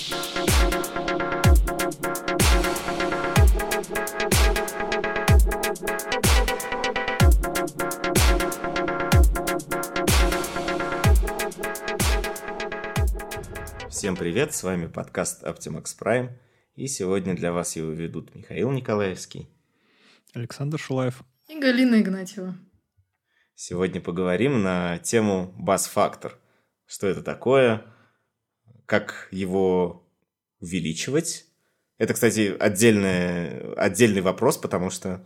Всем привет, с вами подкаст Optimax Prime, и сегодня для вас его ведут Михаил Николаевский, Александр Шулаев и Галина Игнатьева. Сегодня поговорим на тему бас-фактор. Что это такое, как его увеличивать. Это, кстати, отдельный, отдельный вопрос, потому что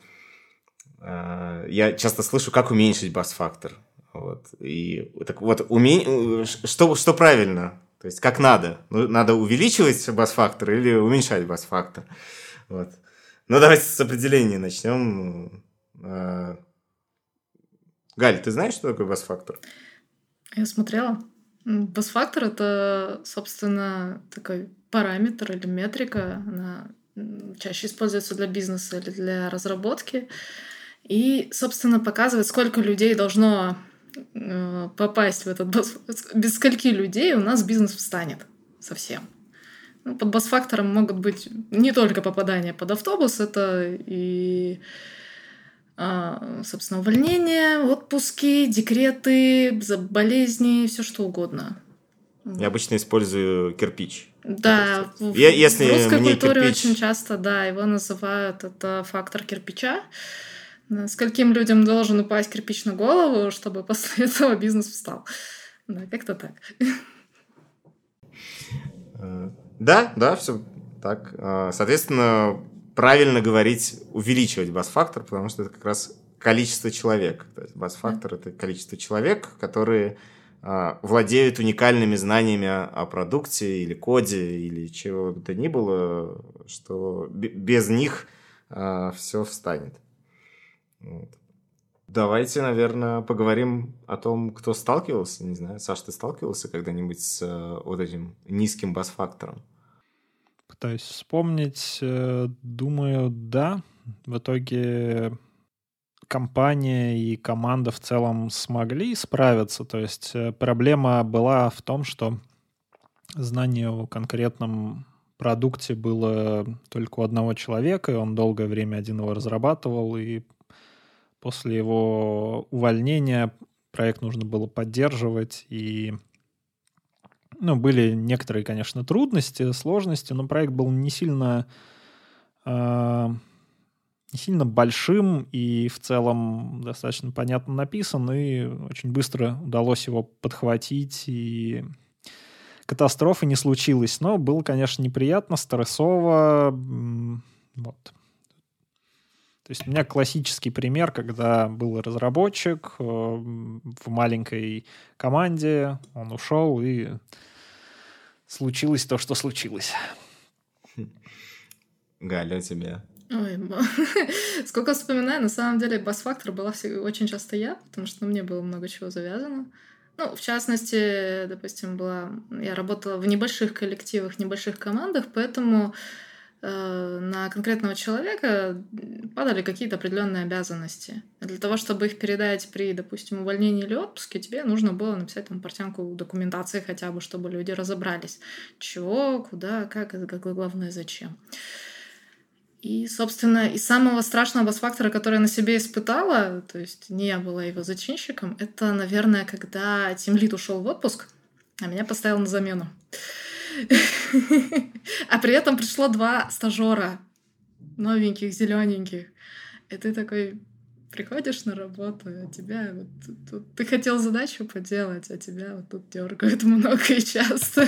э, я часто слышу, как уменьшить бас-фактор. Вот. И так вот, уме... что, что правильно? То есть, как надо? Ну, надо увеличивать бас-фактор или уменьшать бас-фактор? Вот. Ну, давайте с определения начнем. А, Галь, ты знаешь, что такое бас-фактор? Я смотрела. Бас-фактор — это, собственно, такой параметр или метрика. Она чаще используется для бизнеса или для разработки. И, собственно, показывает, сколько людей должно Э, попасть в этот бас... Без скольки людей у нас бизнес встанет совсем. Ну, под бас-фактором могут быть не только попадание под автобус, это и, собственно, увольнение, отпуски, декреты, болезни, все что угодно. Я обычно использую кирпич. Да, в, Я, если в русской мне культуре кирпич... очень часто, да, его называют это фактор кирпича. Скольким людям должен упасть кирпич на голову, чтобы после этого бизнес встал. Да, как-то так. Э, да, да, все так. Э, соответственно, правильно говорить увеличивать бас-фактор, потому что это как раз количество человек. То есть бас-фактор да. это количество человек, которые э, владеют уникальными знаниями о продукте или коде или чего бы то ни было, что без них все встанет. Вот. Давайте, наверное, поговорим о том, кто сталкивался. Не знаю, Саш, ты сталкивался когда-нибудь с э, вот этим низким бас-фактором? Пытаюсь вспомнить. Э, думаю, да. В итоге компания и команда в целом смогли справиться. То есть э, проблема была в том, что знание о конкретном продукте было только у одного человека, и он долгое время один его разрабатывал, и После его увольнения проект нужно было поддерживать, и ну, были некоторые, конечно, трудности, сложности, но проект был не сильно, э, не сильно большим и в целом достаточно понятно написан, и очень быстро удалось его подхватить, и катастрофы не случилось, но было, конечно, неприятно, стрессово, вот. То есть у меня классический пример, когда был разработчик э, в маленькой команде, он ушел, и случилось то, что случилось. Галя, тебе? Ой, сколько вспоминаю, на самом деле бас-фактор была очень часто я, потому что мне было много чего завязано. Ну, в частности, допустим, была... я работала в небольших коллективах, небольших командах, поэтому на конкретного человека падали какие-то определенные обязанности. Для того, чтобы их передать при, допустим, увольнении или отпуске, тебе нужно было написать там портянку документации хотя бы, чтобы люди разобрались, чего, куда, как, и как главное, зачем. И, собственно, из самого страшного бас-фактора, который я на себе испытала, то есть не я была его зачинщиком, это, наверное, когда Тимлит ушел в отпуск, а меня поставил на замену. А при этом пришло два стажера новеньких, зелененьких. И ты такой приходишь на работу, а тебя вот тут, ты хотел задачу поделать, а тебя вот тут дергают много и часто,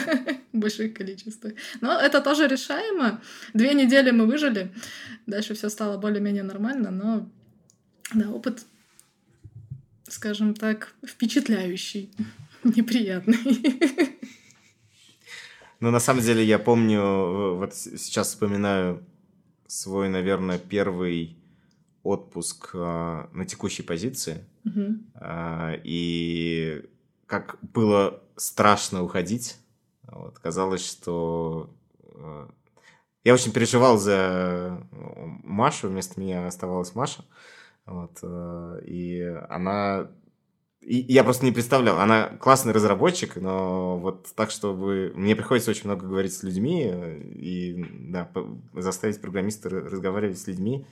в больших количествах. Но это тоже решаемо. Две недели мы выжили, дальше все стало более-менее нормально, но да, опыт, скажем так, впечатляющий, неприятный. Ну, на самом деле, я помню, вот сейчас вспоминаю свой, наверное, первый отпуск э, на текущей позиции. Mm-hmm. Э, и как было страшно уходить. Вот, казалось, что... Э, я очень переживал за Машу, вместо меня оставалась Маша. Вот, э, и она я просто не представлял. Она классный разработчик, но вот так, чтобы... Мне приходится очень много говорить с людьми и да, заставить программиста разговаривать с людьми.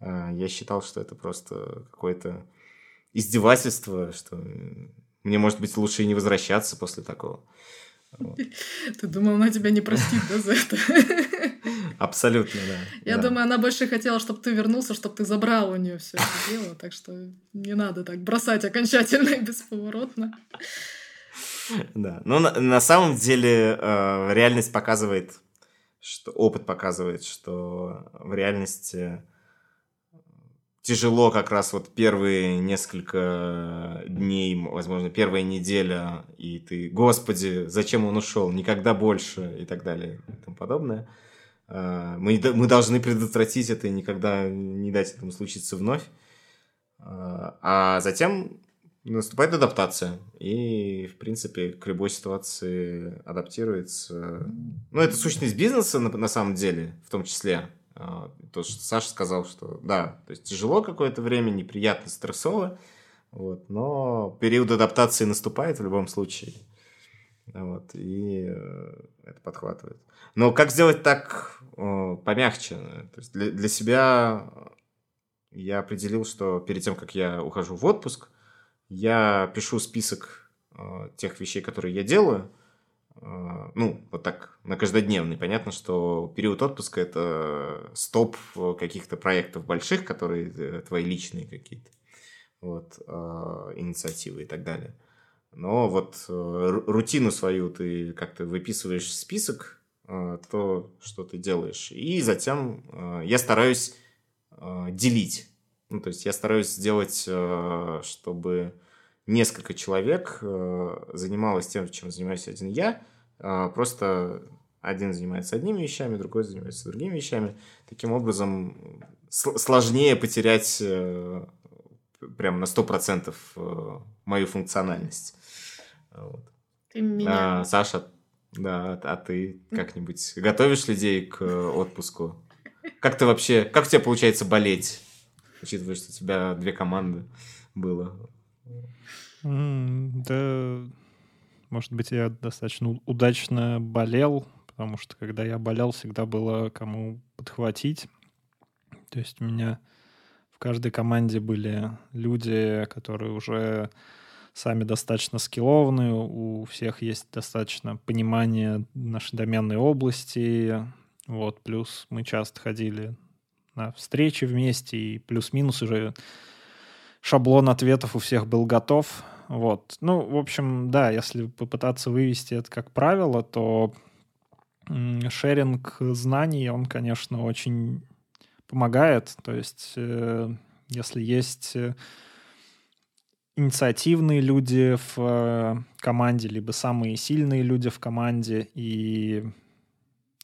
А, я считал, что это просто какое-то издевательство, что мне, может быть, лучше и не возвращаться после такого. Ты думал, она тебя не простит, за это? Абсолютно, да. Я да. думаю, она больше хотела, чтобы ты вернулся, чтобы ты забрал у нее все это дело, так что не надо так бросать окончательно и бесповоротно. Да, но на, на самом деле э, реальность показывает, что опыт показывает, что в реальности тяжело как раз вот первые несколько дней, возможно, первая неделя, и ты, господи, зачем он ушел, никогда больше и так далее и тому подобное. А, мы, мы должны предотвратить это и никогда не дать этому случиться вновь. А, а затем наступает адаптация. И, в принципе, к любой ситуации адаптируется. Ну, это сущность бизнеса на, на самом деле, в том числе. А, то, что Саша сказал, что да, то есть тяжело какое-то время, неприятно, стрессово, вот, но период адаптации наступает в любом случае. Вот, и э, это подхватывает. Но как сделать так э, помягче? То есть для, для себя я определил, что перед тем, как я ухожу в отпуск, я пишу список э, тех вещей, которые я делаю, ну, вот так, на каждодневный. Понятно, что период отпуска – это стоп каких-то проектов больших, которые твои личные какие-то, вот, инициативы и так далее. Но вот э, рутину свою ты как-то выписываешь в список, а, то, что ты делаешь. И затем я стараюсь делить. Ну, то есть я стараюсь сделать, чтобы несколько человек э, занималось тем, чем занимаюсь один я, э, просто один занимается одними вещами, другой занимается другими вещами. Таким образом, сложнее потерять э, прям на 100% э, мою функциональность. Вот. Ты меня... А, Саша, да, а ты как-нибудь готовишь людей к отпуску? Как ты вообще, как у тебя получается болеть, учитывая, что у тебя две команды было? Да, может быть, я достаточно удачно болел, потому что когда я болел, всегда было кому подхватить. То есть у меня в каждой команде были люди, которые уже сами достаточно скиллованы, у всех есть достаточно понимание нашей доменной области, вот, плюс мы часто ходили на встречи вместе, и плюс-минус уже шаблон ответов у всех был готов, вот. Ну, в общем, да, если попытаться вывести это как правило, то шеринг знаний, он, конечно, очень помогает. То есть, э, если есть э, инициативные люди в э, команде, либо самые сильные люди в команде, и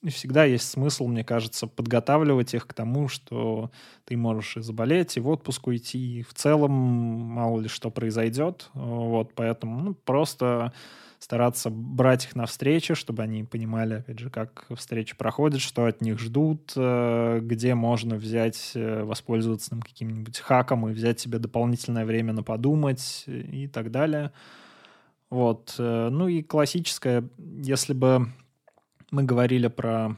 всегда есть смысл, мне кажется, подготавливать их к тому, что ты можешь и заболеть, и в отпуск уйти, и в целом мало ли что произойдет. Вот, поэтому ну, просто стараться брать их на встречи, чтобы они понимали, опять же, как встречи проходят, что от них ждут, э, где можно взять, э, воспользоваться каким-нибудь хаком и взять себе дополнительное время на подумать и так далее. Вот. Э, ну и классическое, если бы мы говорили про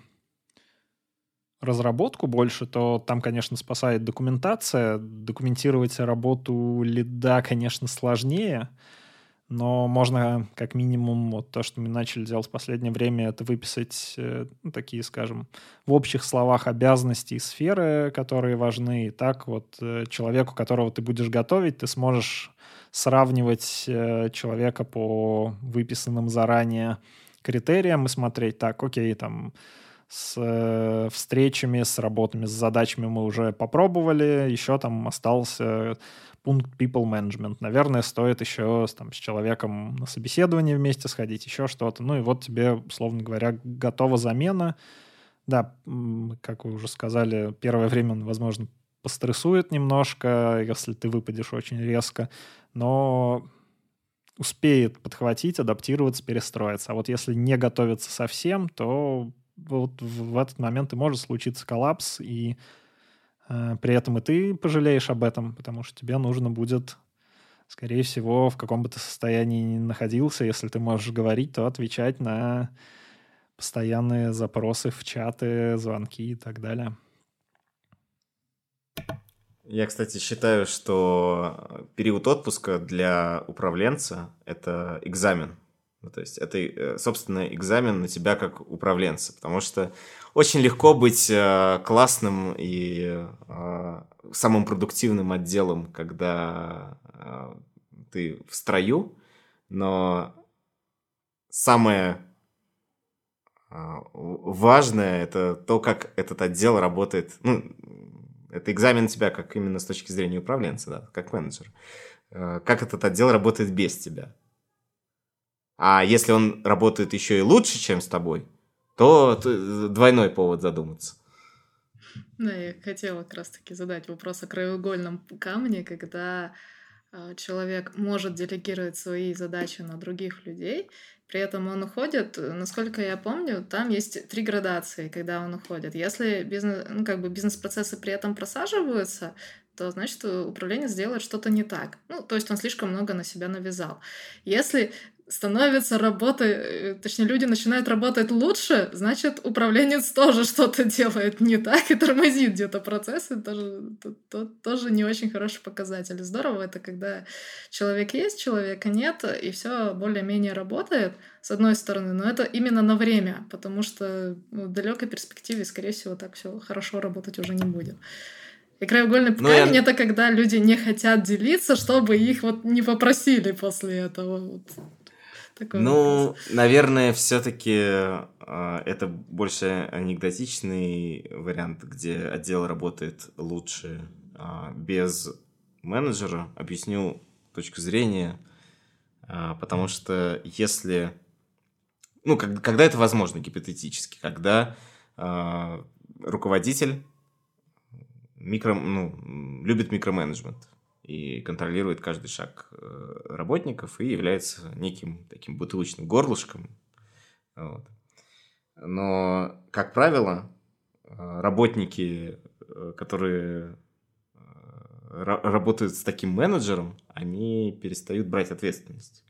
разработку больше, то там, конечно, спасает документация. Документировать работу лида, конечно, сложнее, но можно как минимум вот то, что мы начали делать в последнее время, это выписать э, ну, такие, скажем, в общих словах обязанности и сферы, которые важны. И так вот э, человеку, которого ты будешь готовить, ты сможешь сравнивать э, человека по выписанным заранее критериям и смотреть, так, окей, там, с встречами, с работами, с задачами мы уже попробовали, еще там остался пункт people management. Наверное, стоит еще там, с человеком на собеседование вместе сходить, еще что-то. Ну и вот тебе, условно говоря, готова замена. Да, как вы уже сказали, первое время он, возможно, пострессует немножко, если ты выпадешь очень резко, но успеет подхватить, адаптироваться, перестроиться. А вот если не готовиться совсем, то вот в этот момент и может случиться коллапс, и при этом и ты пожалеешь об этом, потому что тебе нужно будет скорее всего, в каком бы ты состоянии ни находился, если ты можешь говорить, то отвечать на постоянные запросы в чаты, звонки и так далее. Я, кстати, считаю, что период отпуска для управленца — это экзамен. Ну, то есть это, э, собственно, экзамен на тебя как управленца, потому что очень легко быть э, классным и э, самым продуктивным отделом, когда ты в строю, но самое важное это то, как этот отдел работает. Ну, это экзамен тебя как именно с точки зрения управленца, да, как менеджер. Как этот отдел работает без тебя. А если он работает еще и лучше, чем с тобой, то двойной повод задуматься. Да, я хотела как раз-таки задать вопрос о краеугольном камне, когда а, человек может делегировать свои задачи на других людей, при этом он уходит, насколько я помню, там есть три градации, когда он уходит. Если бизнес, ну, как бы бизнес-процессы при этом просаживаются, то значит управление сделает что-то не так. Ну, то есть он слишком много на себя навязал. Если становится работа, э, точнее, люди начинают работать лучше, значит, управленец тоже что-то делает не так и тормозит где-то процессы, тоже, то, то, тоже не очень хороший показатель. Здорово это, когда человек есть, человека нет, и все более-менее работает, с одной стороны, но это именно на время, потому что ну, в далекой перспективе, скорее всего, так все хорошо работать уже не будет. И краеугольный ну, камень я... это когда люди не хотят делиться, чтобы их вот не попросили после этого. Вот. Такой ну, вопрос. наверное, все-таки э, а, это больше анекдотичный вариант, где отдел работает лучше э, без менеджера. Объясню точку зрения, э, потому что если, ну, как, когда это возможно гипотетически, когда э, руководитель микро, ну, любит микроменеджмент и контролирует каждый шаг э, работников и является неким таким бутылочным горлышком. Вот. Но, как правило, э, работники, э, которые работают с таким менеджером, они перестают брать ответственность.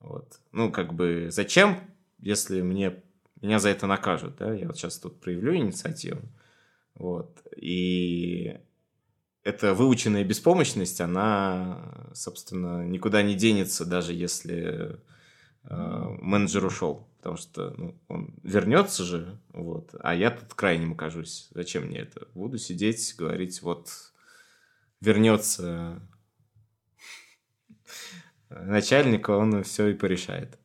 Вот. Ну, как бы, зачем, если мне, меня за это накажут, да? Я вот сейчас тут проявлю инициативу, вот, и эта выученная беспомощность, она, собственно, никуда не денется, даже если э, менеджер ушел. Потому что ну, он вернется же, вот, а я тут крайним окажусь. Зачем мне это? Буду сидеть, говорить, вот вернется начальник, он все и порешает.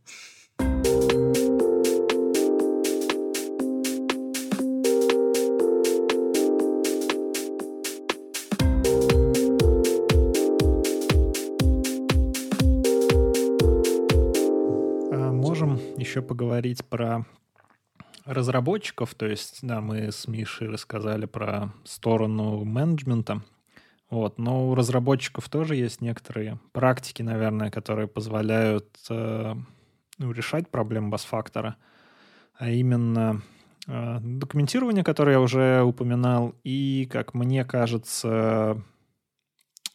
Поговорить про разработчиков. То есть, да, мы с Мишей рассказали про сторону менеджмента. Вот, но у разработчиков тоже есть некоторые практики, наверное, которые позволяют э, ну, решать проблему бас-фактора, а именно э, документирование, которое я уже упоминал, и, как мне кажется,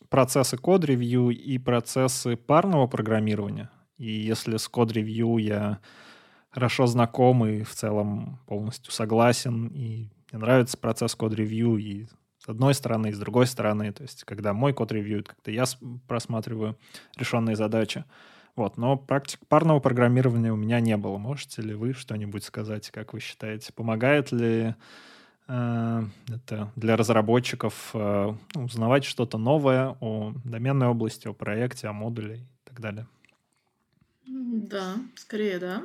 процессы код-ревью и процессы парного программирования. И если с код-ревью я хорошо знаком и в целом полностью согласен. И мне нравится процесс код-ревью и с одной стороны, и с другой стороны. То есть, когда мой код ревьюет, когда я просматриваю решенные задачи. Вот, но практик парного программирования у меня не было. Можете ли вы что-нибудь сказать, как вы считаете? Помогает ли э, это для разработчиков э, узнавать что-то новое о доменной области, о проекте, о модуле и так далее? Да, скорее да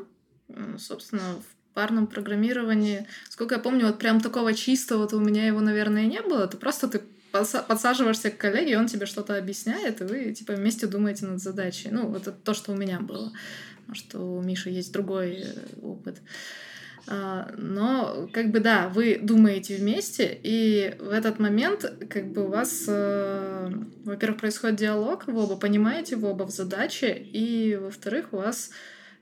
собственно, в парном программировании, сколько я помню, вот прям такого чистого вот у меня его, наверное, не было. Это просто ты подсаживаешься к коллеге, он тебе что-то объясняет, и вы типа вместе думаете над задачей. Ну, это то, что у меня было. Что у Миши есть другой э, опыт. А, но, как бы, да, вы думаете вместе, и в этот момент, как бы, у вас, э, во-первых, происходит диалог, вы оба понимаете, вы оба в задаче, и, во-вторых, у вас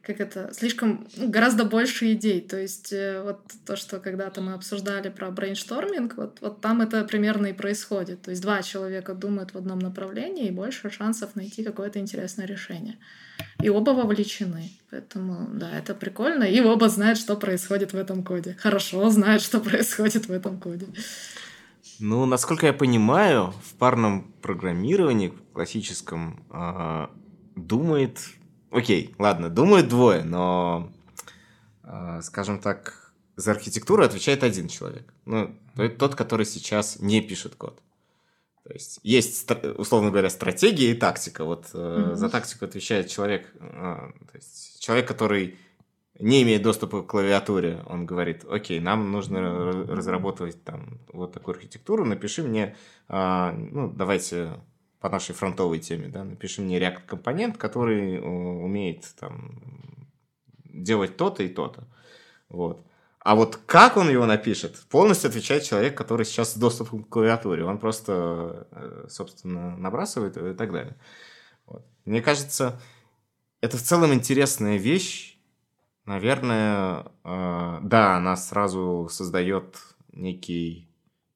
как это, слишком, ну, гораздо больше идей. То есть э, вот то, что когда-то мы обсуждали про брейншторминг, вот, вот там это примерно и происходит. То есть два человека думают в одном направлении, и больше шансов найти какое-то интересное решение. И оба вовлечены. Поэтому, да, это прикольно. И оба знают, что происходит в этом коде. Хорошо знают, что происходит в этом коде. Ну, насколько я понимаю, в парном программировании, классическом, э, думает Окей, ладно, думают двое, но, э, скажем так, за архитектуру отвечает один человек. Ну, тот, который сейчас не пишет код. То есть есть, условно говоря, стратегия и тактика. Вот mm-hmm. за тактику отвечает человек, э, то есть человек, который не имеет доступа к клавиатуре, он говорит, окей, нам нужно разработать там вот такую архитектуру, напиши мне, э, ну, давайте по нашей фронтовой теме, да, напиши мне React компонент, который э, умеет там делать то-то и то-то. Вот. А вот как он его напишет, полностью отвечает человек, который сейчас с доступом к клавиатуре. Он просто, э, собственно, набрасывает и так далее. Вот. Мне кажется, это в целом интересная вещь. Наверное, э, да, она сразу создает некий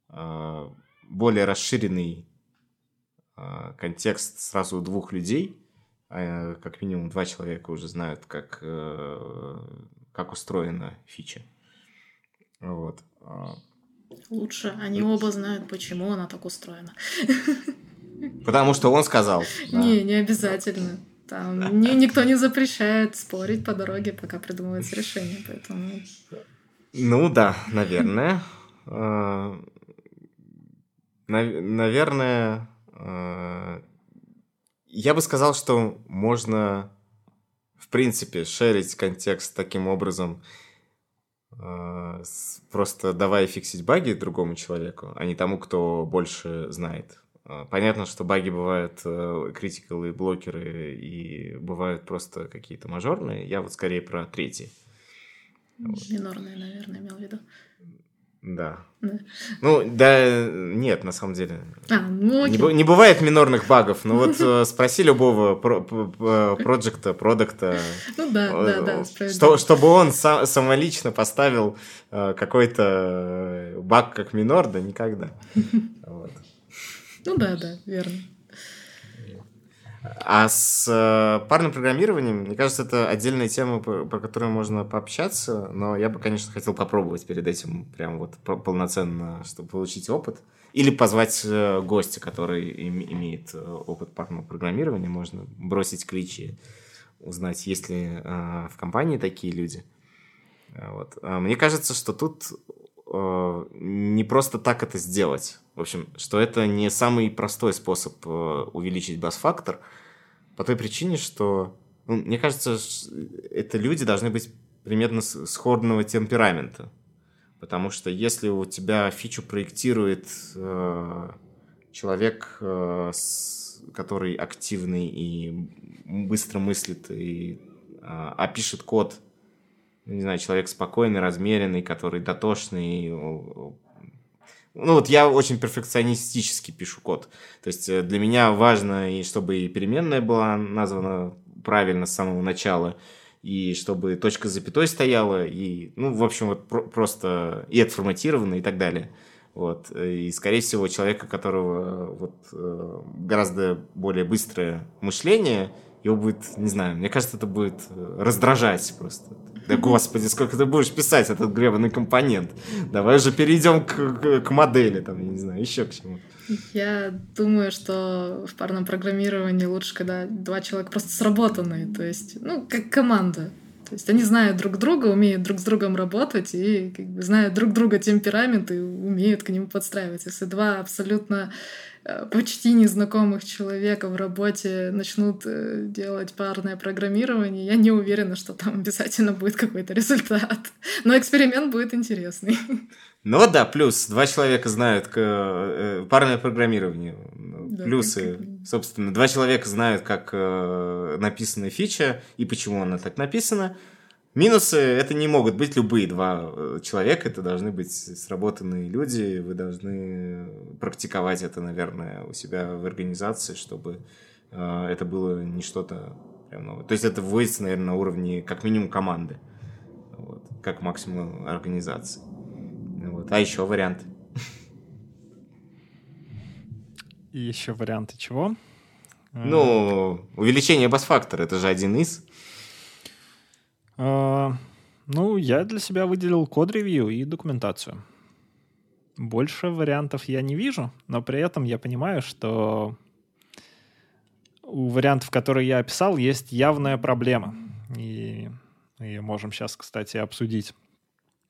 э, более расширенный контекст сразу двух людей, а, как минимум два человека уже знают, как, э, как устроена фича. Вот. А. Лучше. Они оба знают, почему она так устроена. Потому что он сказал. Да. Не, не обязательно. Там ни, никто не запрещает спорить по дороге, пока придумывается решение, поэтому... Ну да, наверное. Наверное, я бы сказал, что можно, в принципе, шерить контекст таким образом, э, просто давая фиксить баги другому человеку, а не тому, кто больше знает. Э, понятно, что баги бывают критикалы, блокеры и бывают просто какие-то мажорные. Я вот скорее про третий. Минорные, наверное, имел в виду. Да. да. Ну, да, нет, на самом деле. А, ну, не, не бывает минорных багов. Но вот э, спроси любого проекта, продукта. Ну да, да, да, что, Чтобы он сам, самолично поставил э, какой-то баг как минор, да никогда. Вот. Ну да, да, верно. А с э, парным программированием, мне кажется, это отдельная тема, про, которую можно пообщаться, но я бы, конечно, хотел попробовать перед этим прям вот полноценно, чтобы получить опыт. Или позвать э, гостя, который им, имеет э, опыт парного программирования, можно бросить клич и узнать, есть ли в компании такие люди. Вот. А мне кажется, что тут э, не просто так это сделать. В общем, что это не самый простой способ э, увеличить бас-фактор, по той причине, что, ну, мне кажется, это люди должны быть примерно сходного темперамента. Потому что если у тебя фичу проектирует э, человек, э, с, который активный и быстро мыслит, и, э, а код, не знаю, человек спокойный, размеренный, который дотошный, ну вот я очень перфекционистически пишу код. То есть э, для меня важно, и чтобы и переменная была названа правильно с самого начала, и чтобы точка запятой стояла, и, ну, в общем, вот про- просто и отформатировано, и так далее. Вот. И, скорее всего, человека, которого вот, э, гораздо более быстрое мышление, его будет, не знаю, мне кажется, это будет э, раздражать просто. Да господи, сколько ты будешь писать этот гребаный компонент? Давай же перейдем к, к, к модели, там, не знаю, еще к чему. Я думаю, что в парном программировании лучше, когда два человека просто сработанные, то есть, ну, как команда. То есть они знают друг друга, умеют друг с другом работать и как бы, знают друг друга темперамент и умеют к нему подстраиваться. Если два абсолютно почти незнакомых человека в работе начнут э, делать парное программирование, я не уверена, что там обязательно будет какой-то результат. Но эксперимент будет интересный. Ну да, плюс два человека знают э, парное программирование. Да, Плюсы, как... собственно, два человека знают, как написана фича и почему она так написана. Минусы это не могут быть любые два э, человека, это должны быть сработанные люди, вы должны практиковать это, наверное, у себя в организации, чтобы э, это было не что-то прям новое. То есть это вводится, наверное, на уровне как минимум команды. Вот, как максимум организации. Вот. А еще варианты? И еще варианты чего? Ну, увеличение бас-фактора, это же один из. А, ну, я для себя выделил код-ревью и документацию. Больше вариантов я не вижу, но при этом я понимаю, что у вариантов, которые я описал, есть явная проблема. И ее можем сейчас, кстати, обсудить.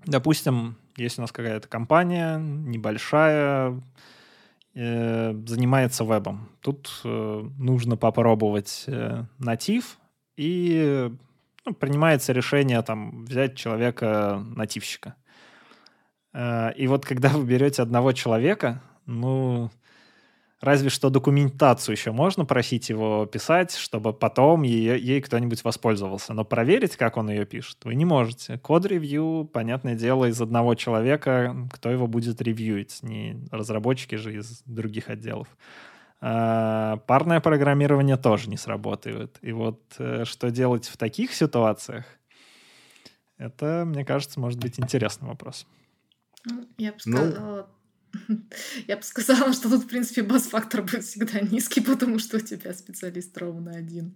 Допустим, есть у нас какая-то компания небольшая, э, занимается вебом. Тут э, нужно попробовать э, натив, и ну, принимается решение там взять человека нативщика. Э, и вот когда вы берете одного человека, ну, разве что документацию еще можно просить его писать, чтобы потом ее, ей кто-нибудь воспользовался. Но проверить, как он ее пишет, вы не можете. Код-ревью, понятное дело, из одного человека, кто его будет ревьюить, не разработчики же из других отделов. А, парное программирование тоже не сработает. И вот э, что делать в таких ситуациях, это, мне кажется, может быть интересный вопрос. Ну, я бы ну, сказала, ну... я бы сказала, что тут, в принципе, бас-фактор будет всегда низкий, потому что у тебя специалист ровно один.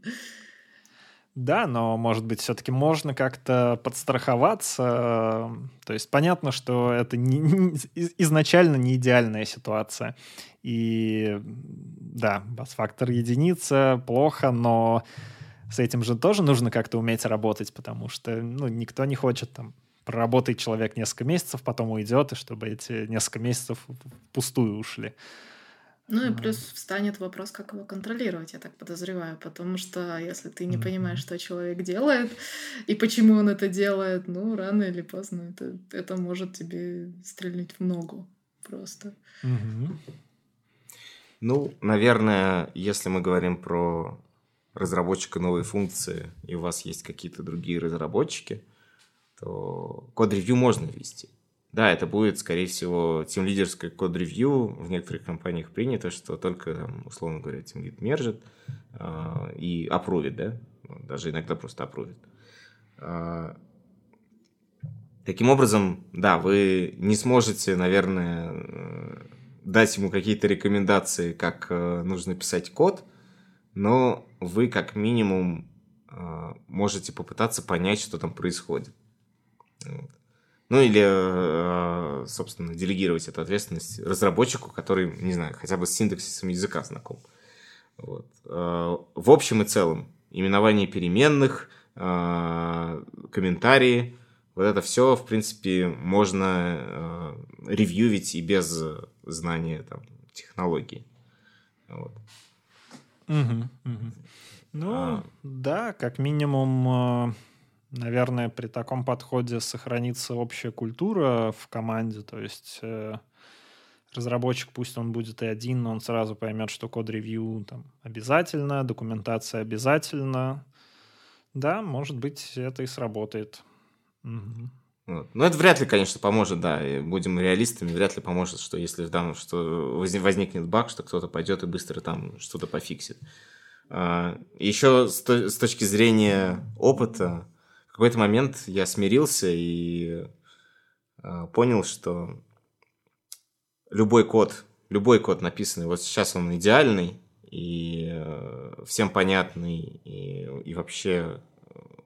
Да, но, может быть, все-таки можно как-то подстраховаться. То есть понятно, что это не, не, изначально не идеальная ситуация. И да, бас-фактор единица, плохо, но с этим же тоже нужно как-то уметь работать, потому что ну, никто не хочет там проработает человек несколько месяцев, потом уйдет, и чтобы эти несколько месяцев пустую ушли. Ну и плюс встанет вопрос, как его контролировать, я так подозреваю, потому что если ты не понимаешь, что человек делает и почему он это делает, ну рано или поздно это, это может тебе стрельнуть в ногу просто. Ну, наверное, если мы говорим про разработчика новой функции, и у вас есть какие-то другие разработчики, то код-ревью можно вести. Да, это будет, скорее всего, тем лидерское код-ревью. В некоторых компаниях принято, что только, там, условно говоря, тем лид мержит э, и опровит, да? Даже иногда просто опровит. Э, таким образом, да, вы не сможете, наверное, дать ему какие-то рекомендации, как э, нужно писать код, но вы как минимум э, можете попытаться понять, что там происходит. Ну или, э, собственно, делегировать эту ответственность разработчику, который, не знаю, хотя бы с синтаксисом языка знаком. Вот. В общем и целом, именование переменных, комментарии, вот это все, в принципе, можно ревьювить и без знания там, технологий. Вот. Угу, угу. Ну, а... да, как минимум наверное, при таком подходе сохранится общая культура в команде, то есть э, разработчик, пусть он будет и один, но он сразу поймет, что код-ревью там обязательно, документация обязательно. Да, может быть, это и сработает. Угу. Вот. Ну, это вряд ли, конечно, поможет, да, и будем реалистами, вряд ли поможет, что если в данном, что возникнет баг, что кто-то пойдет и быстро там что-то пофиксит. А, Еще с точки зрения опыта, какой-то момент я смирился и э, понял, что любой код, любой код написанный, вот сейчас он идеальный и э, всем понятный, и, и вообще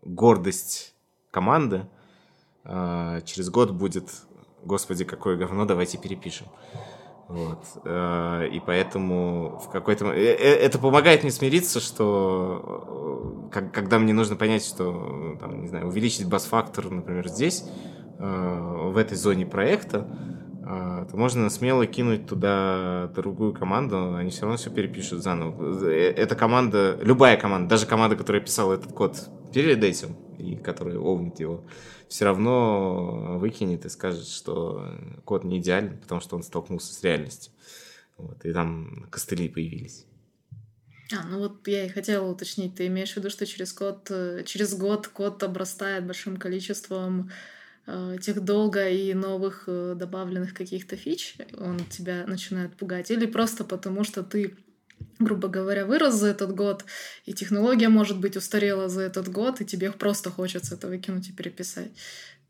гордость команды, через год будет, господи, какое говно, давайте перепишем. Вот. Э, и поэтому в какой-то... Э, э, это помогает мне смириться, что когда мне нужно понять, что, там, не знаю, увеличить бас-фактор, например, здесь, в этой зоне проекта, то можно смело кинуть туда другую команду, они все равно все перепишут заново. Эта команда, любая команда, даже команда, которая писала этот код перед этим, и которая овнит его, все равно выкинет и скажет, что код не идеален, потому что он столкнулся с реальностью. Вот, и там костыли появились. А, ну вот я и хотела уточнить, ты имеешь в виду, что через код, э, через год код обрастает большим количеством э, тех долго и новых э, добавленных каких-то фич, он тебя начинает пугать, или просто потому что ты грубо говоря, вырос за этот год, и технология, может быть, устарела за этот год, и тебе просто хочется это выкинуть и переписать.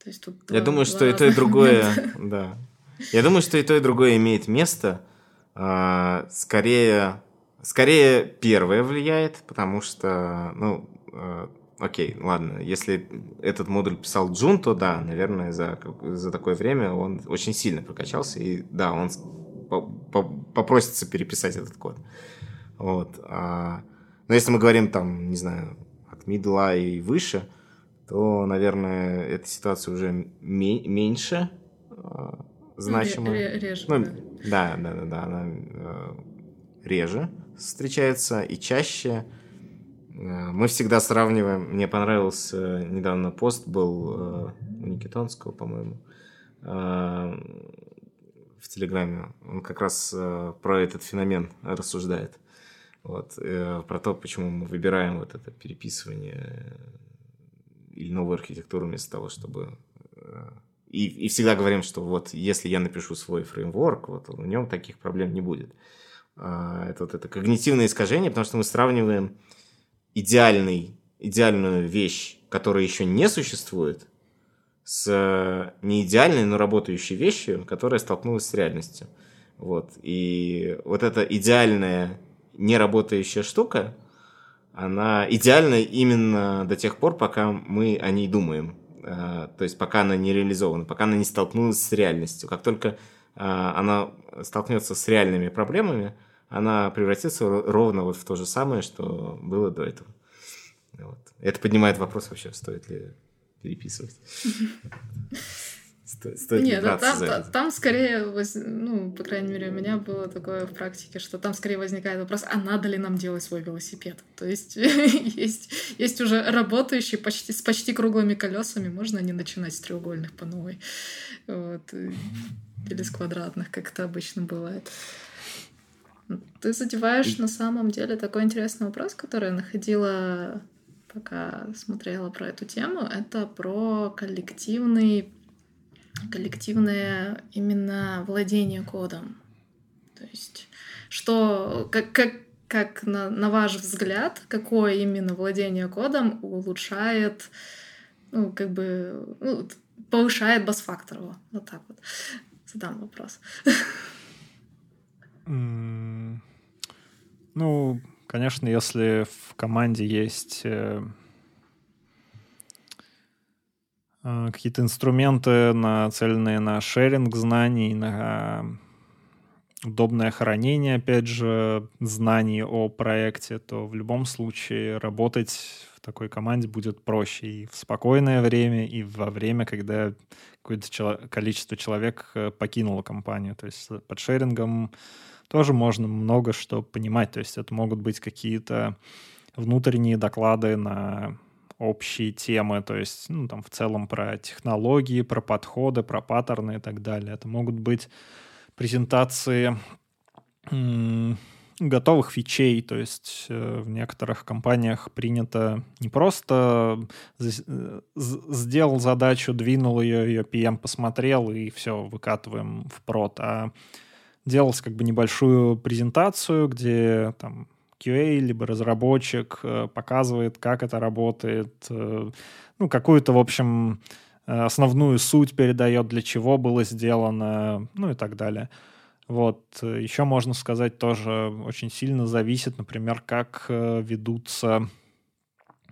То есть тут Я два, думаю, два что и то, и другое, да. Я думаю, что и то, и другое имеет место. А, скорее, скорее первое влияет, потому что, ну, а, окей, ладно, если этот модуль писал Джун, то да, наверное, за, за такое время он очень сильно прокачался, и да, он попросится переписать этот код. Вот. А, но если мы говорим там, не знаю, от мидла и выше, то, наверное, эта ситуация уже меньше а, значимая. Реже, ну, да. Да, да, да, она э, реже встречается и чаще. Э, мы всегда сравниваем. Мне понравился недавно пост был э, у Никитонского, по-моему, в Телеграме. Он как раз про этот феномен рассуждает. Вот, про то, почему мы выбираем вот это переписывание или новую архитектуру вместо того, чтобы и, и всегда говорим, что вот если я напишу свой фреймворк, вот в нем таких проблем не будет. А, это вот это когнитивное искажение, потому что мы сравниваем идеальный, идеальную вещь, которая еще не существует, с неидеальной, но работающей вещью, которая столкнулась с реальностью. Вот. И вот эта идеальная, неработающая штука, она идеальна именно до тех пор, пока мы о ней думаем. Э, то есть пока она не реализована, пока она не столкнулась с реальностью. Как только э, она столкнется с реальными проблемами, она превратится ровно вот в то же самое, что было до этого. Вот. Это поднимает вопрос вообще, стоит ли переписывать. Стоит Нет, ну, там, там, там скорее, воз... ну, по крайней мере, у меня было такое в практике, что там скорее возникает вопрос, а надо ли нам делать свой велосипед? То есть есть, есть уже работающий почти, с почти круглыми колесами, можно не начинать с треугольных по новой. Вот. Или с квадратных, как это обычно бывает. Ты задеваешь на самом деле такой интересный вопрос, который я находила пока смотрела про эту тему, это про коллективный коллективное именно владение кодом. То есть, что, как, как, как на, на ваш взгляд, какое именно владение кодом улучшает, ну, как бы, ну, повышает бас-фактор его. Вот так вот. Задам вопрос. Ну, конечно, если в команде есть э, Э, какие-то инструменты, нацеленные на шеринг знаний, на удобное хранение, опять же, знаний о проекте, то в любом случае работать в такой команде будет проще и в спокойное время, и во время, когда какое-то количество человек э, покинуло компанию. То есть под шерингом тоже можно много что понимать. То есть это могут быть какие-то внутренние доклады на общие темы, то есть ну, там в целом про технологии, про подходы, про паттерны и так далее. Это могут быть презентации готовых фичей, то есть э, в некоторых компаниях принято не просто э, сделал задачу, двинул ее, ее PM посмотрел и все, выкатываем в прод, а делалось как бы небольшую презентацию, где там QA, либо разработчик э, показывает, как это работает, э, ну, какую-то, в общем, э, основную суть передает, для чего было сделано, ну и так далее. Вот. Еще можно сказать, тоже очень сильно зависит, например, как ведутся,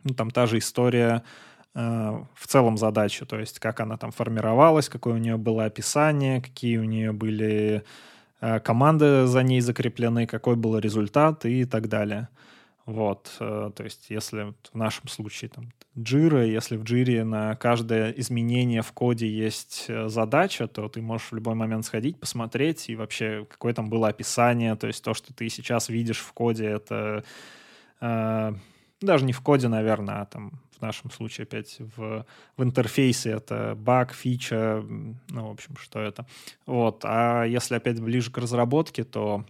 ну, там та же история в целом задачи, то есть как она там формировалась, какое у нее было описание, какие у нее были команды за ней закреплены, какой был результат и так далее. Вот, э, то есть если в нашем случае там Jira, если в Jira на каждое изменение в коде есть э, задача, то ты можешь в любой момент сходить, посмотреть и вообще какое там было описание, то есть то, что ты сейчас видишь в коде, это э, даже не в коде, наверное, а там в нашем случае опять в, в интерфейсе это баг, фича, ну, в общем, что это. Вот. А если опять ближе к разработке, то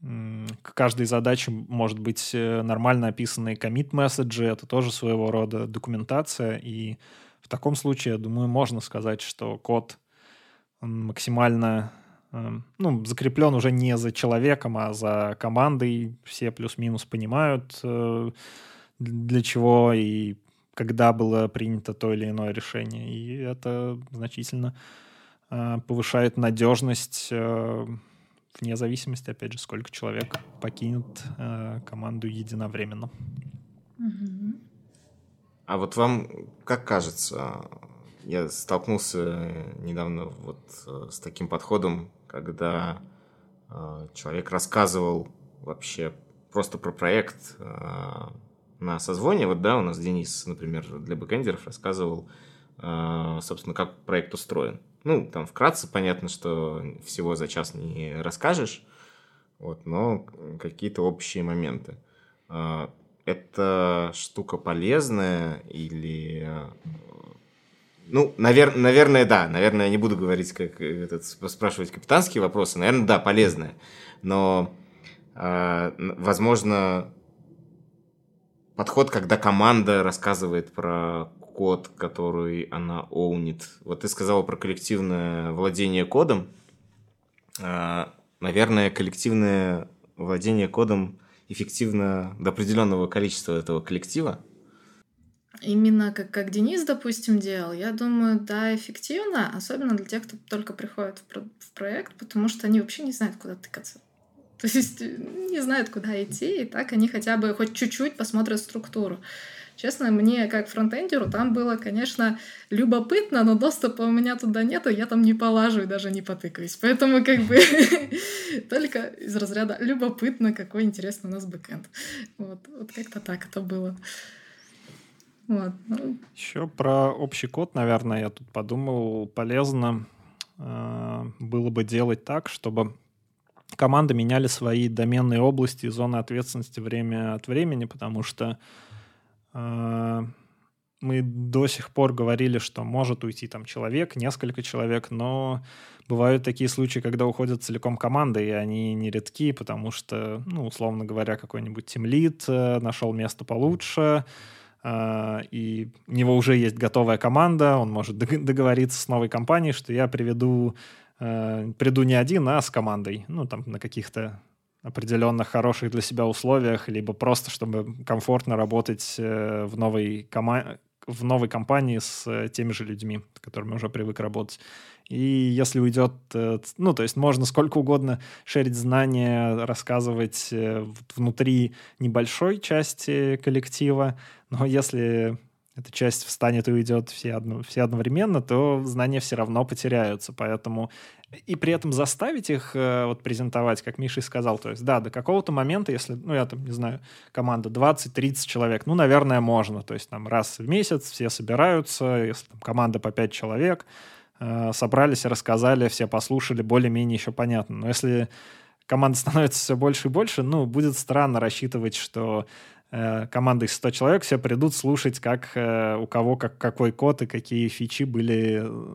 к каждой задаче может быть э, нормально описанные commit месседжи, это тоже своего рода документация, и в таком случае, я думаю, можно сказать, что код он максимально ну, закреплен уже не за человеком, а за командой. Все плюс-минус понимают, э, для чего и когда было принято то или иное решение. И это значительно э, повышает надежность вне зависимости, опять же, сколько человек покинет команду единовременно. А вот вам как кажется, я столкнулся недавно вот э, с таким подходом, когда э, человек рассказывал вообще просто про проект э, на созвоне. Вот да, у нас Денис, например, для бэкэндеров рассказывал, собственно, как проект устроен. Ну, там вкратце понятно, что всего за час не расскажешь, вот, но какие-то общие моменты. Это штука полезная или ну, навер... наверное, да. Наверное, я не буду говорить, как этот, спрашивать капитанские вопросы. Наверное, да, полезное. Но, э, возможно, подход, когда команда рассказывает про код, который она оунит. Вот ты сказала про коллективное владение кодом. Э, наверное, коллективное владение кодом эффективно до определенного количества этого коллектива. Именно как, как Денис, допустим, делал, я думаю, да, эффективно, особенно для тех, кто только приходит в, про в проект, потому что они вообще не знают, куда тыкаться. То есть э, не знают, куда идти, и так они хотя бы хоть чуть-чуть посмотрят структуру. Честно, мне как фронтендеру там было, конечно, любопытно, но доступа у меня туда нету, я там не полажу и даже не потыкаюсь. Поэтому как бы только из разряда любопытно, какой интересный у нас бэкэнд. Вот, вот как-то так это было. Вот. Еще про общий код, наверное, я тут подумал, полезно э, было бы делать так, чтобы команды меняли свои доменные области и зоны ответственности время от времени, потому что э, мы до сих пор говорили, что может уйти там человек, несколько человек, но бывают такие случаи, когда уходят целиком команда, и они не редки, потому что, ну, условно говоря, какой-нибудь тимлит э, нашел место получше, и у него уже есть готовая команда, он может договориться с новой компанией, что я приведу, э, приду не один, а с командой, ну, там, на каких-то определенных хороших для себя условиях, либо просто, чтобы комфортно работать э, в новой, кома в новой компании с э, теми же людьми, с которыми уже привык работать. И если уйдет, ну, то есть можно сколько угодно шерить знания, рассказывать внутри небольшой части коллектива, но если эта часть встанет и уйдет все, одно, все одновременно, то знания все равно потеряются. Поэтому и при этом заставить их э, вот презентовать, как Миша и сказал, то есть, да, до какого-то момента, если, ну, я там, не знаю, команда 20-30 человек, ну, наверное, можно. То есть там раз в месяц все собираются, если там команда по 5 человек, э, собрались рассказали, все послушали, более-менее еще понятно. Но если команда становится все больше и больше, ну, будет странно рассчитывать, что команда из 100 человек все придут слушать, как э, у кого как, какой код и какие фичи были э,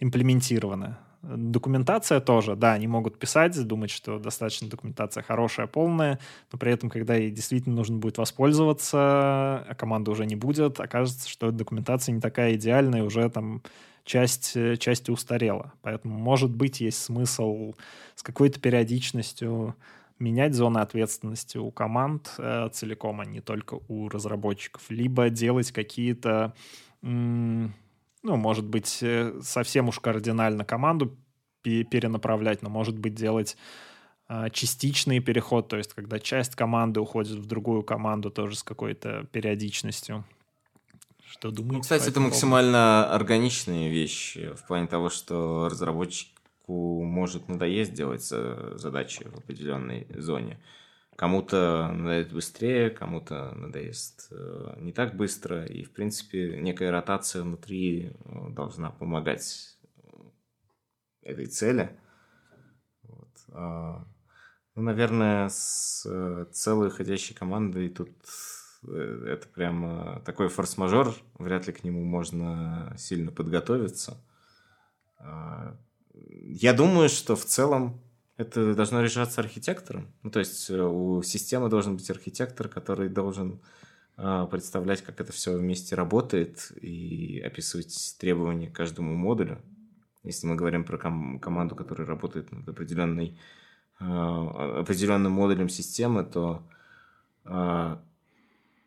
имплементированы. Документация тоже, да, они могут писать, думать, что достаточно документация хорошая, полная, но при этом, когда ей действительно нужно будет воспользоваться, а команда уже не будет, окажется, что документация не такая идеальная, уже там часть, часть устарела. Поэтому, может быть, есть смысл с какой-то периодичностью менять зоны ответственности у команд э, целиком, а не только у разработчиков, либо делать какие-то, ну, может быть, э, совсем уж кардинально команду перенаправлять, но, может быть, делать э, частичный переход, то есть когда часть команды уходит в другую команду тоже с какой-то периодичностью. Что думаете? Ну, кстати, это максимально органичные вещи в плане того, что разработчик разработчику может надоесть делать задачи в определенной зоне. Кому-то надоест быстрее, кому-то надоест э, не так быстро. И, в принципе, некая ротация внутри э, должна помогать э, этой цели. Вот. А, ну, наверное, с целой ходящей командой тут это прям такой форс-мажор. Вряд ли к нему можно сильно подготовиться. А, я думаю, что в целом это должно решаться архитектором. Ну, то есть э, у системы должен быть архитектор, который должен э, представлять, как это все вместе работает и описывать требования к каждому модулю. если мы говорим про ком- команду, которая работает над определенной, э, определенным модулем системы, то э,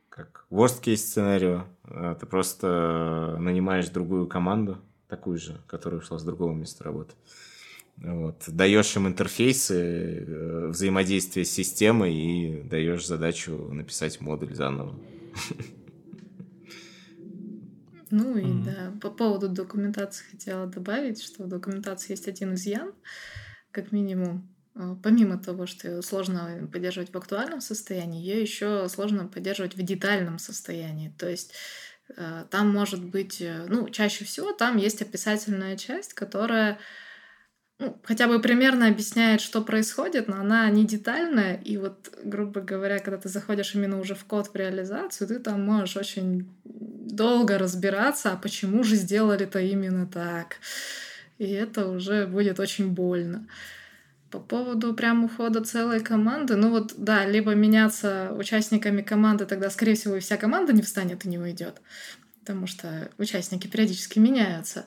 как worst case сценарию, э, ты просто нанимаешь другую команду, такую же, которая ушла с другого места работы. Вот. Даешь им интерфейсы, э, взаимодействие с системой и даешь задачу написать модуль заново. Ну и mm. да, по поводу документации хотела добавить, что в документации есть один изъян, как минимум. А, помимо того, что ее сложно поддерживать в актуальном состоянии, ее еще сложно поддерживать в детальном состоянии. То есть там может быть, э, ну, чаще всего там есть описательная часть, которая ну, хотя бы примерно объясняет, что происходит, но она не детальная. И вот, грубо говоря, когда ты заходишь именно уже в код в реализацию, ты там можешь очень долго разбираться, а почему же сделали-то именно так. И это уже будет очень больно. По поводу прям ухода целой команды, ну вот, да, либо меняться участниками команды, тогда, скорее всего, и вся команда не встанет и не уйдет, потому что участники периодически меняются.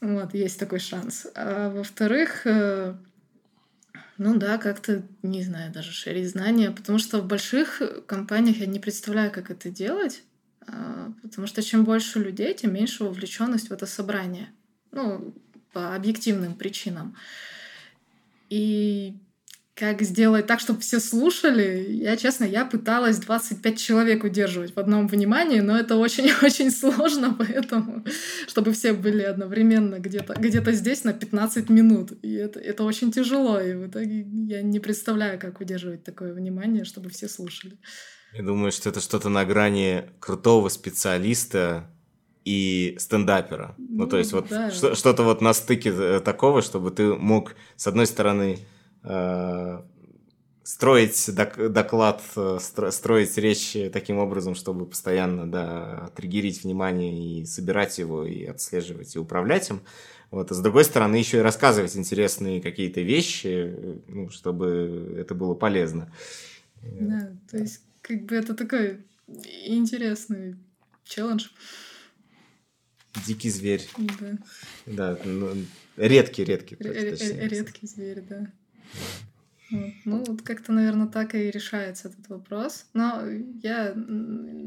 Вот, есть такой шанс. А во-вторых, э, ну да, как-то, не знаю, даже шерить знания, потому что в больших компаниях я не представляю, как это делать, а, потому что чем больше людей, тем меньше вовлеченность в это собрание. Ну, по объективным причинам. И как сделать так, чтобы все слушали. Я, честно, я пыталась 25 человек удерживать в одном внимании, но это очень-очень сложно, поэтому, чтобы все были одновременно где-то где здесь на 15 минут. И это, это очень тяжело, и в итоге я не представляю, как удерживать такое внимание, чтобы все слушали. Я думаю, что это что-то на грани крутого специалиста и стендапера. Ну, ну то есть вот да. что-то вот на стыке э, такого, чтобы ты мог, с одной стороны, Э, строить доклад, э, строить речь таким образом, чтобы постоянно да, триггерить внимание и собирать его, и отслеживать, и управлять им. Вот. А с другой стороны, еще и рассказывать интересные какие-то вещи, ну, чтобы это было полезно. Да, то есть как бы это такой интересный челлендж. Дикий зверь. Да. Да, ну, редкий, редкий. Редкий зверь, да. Ну, вот как-то, наверное, так и решается этот вопрос. Но я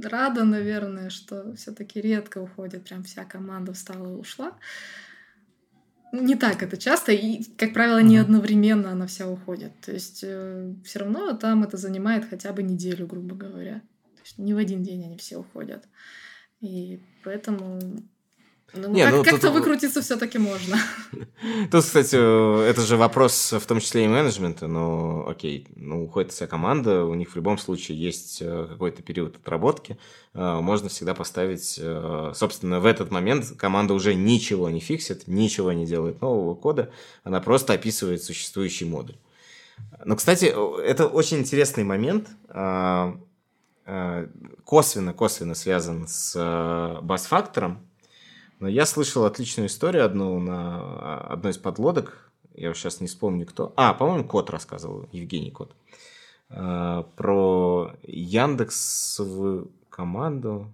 рада, наверное, что все-таки редко уходит, прям вся команда встала и ушла. Не так это часто, и, как правило, не одновременно она вся уходит. То есть э, все равно там это занимает хотя бы неделю, грубо говоря. То есть не в один день они все уходят. И поэтому ну, Не, как, ну, как-то тут... выкрутиться все-таки можно. Тут, кстати, это же вопрос в том числе и менеджмента. Ну, окей, ну, уходит вся команда, у них в любом случае есть э, какой-то период отработки. Э, можно всегда поставить... Э, собственно, в этот момент команда уже ничего не фиксит, ничего не делает нового кода, она просто описывает существующий модуль. Но, кстати, это очень интересный момент, косвенно, косвенно связан с бас-фактором, но я слышал отличную историю одну на а, одной из подлодок. Я сейчас не вспомню, кто. А, по-моему, Кот рассказывал, Евгений Кот. А, про Яндексовую команду.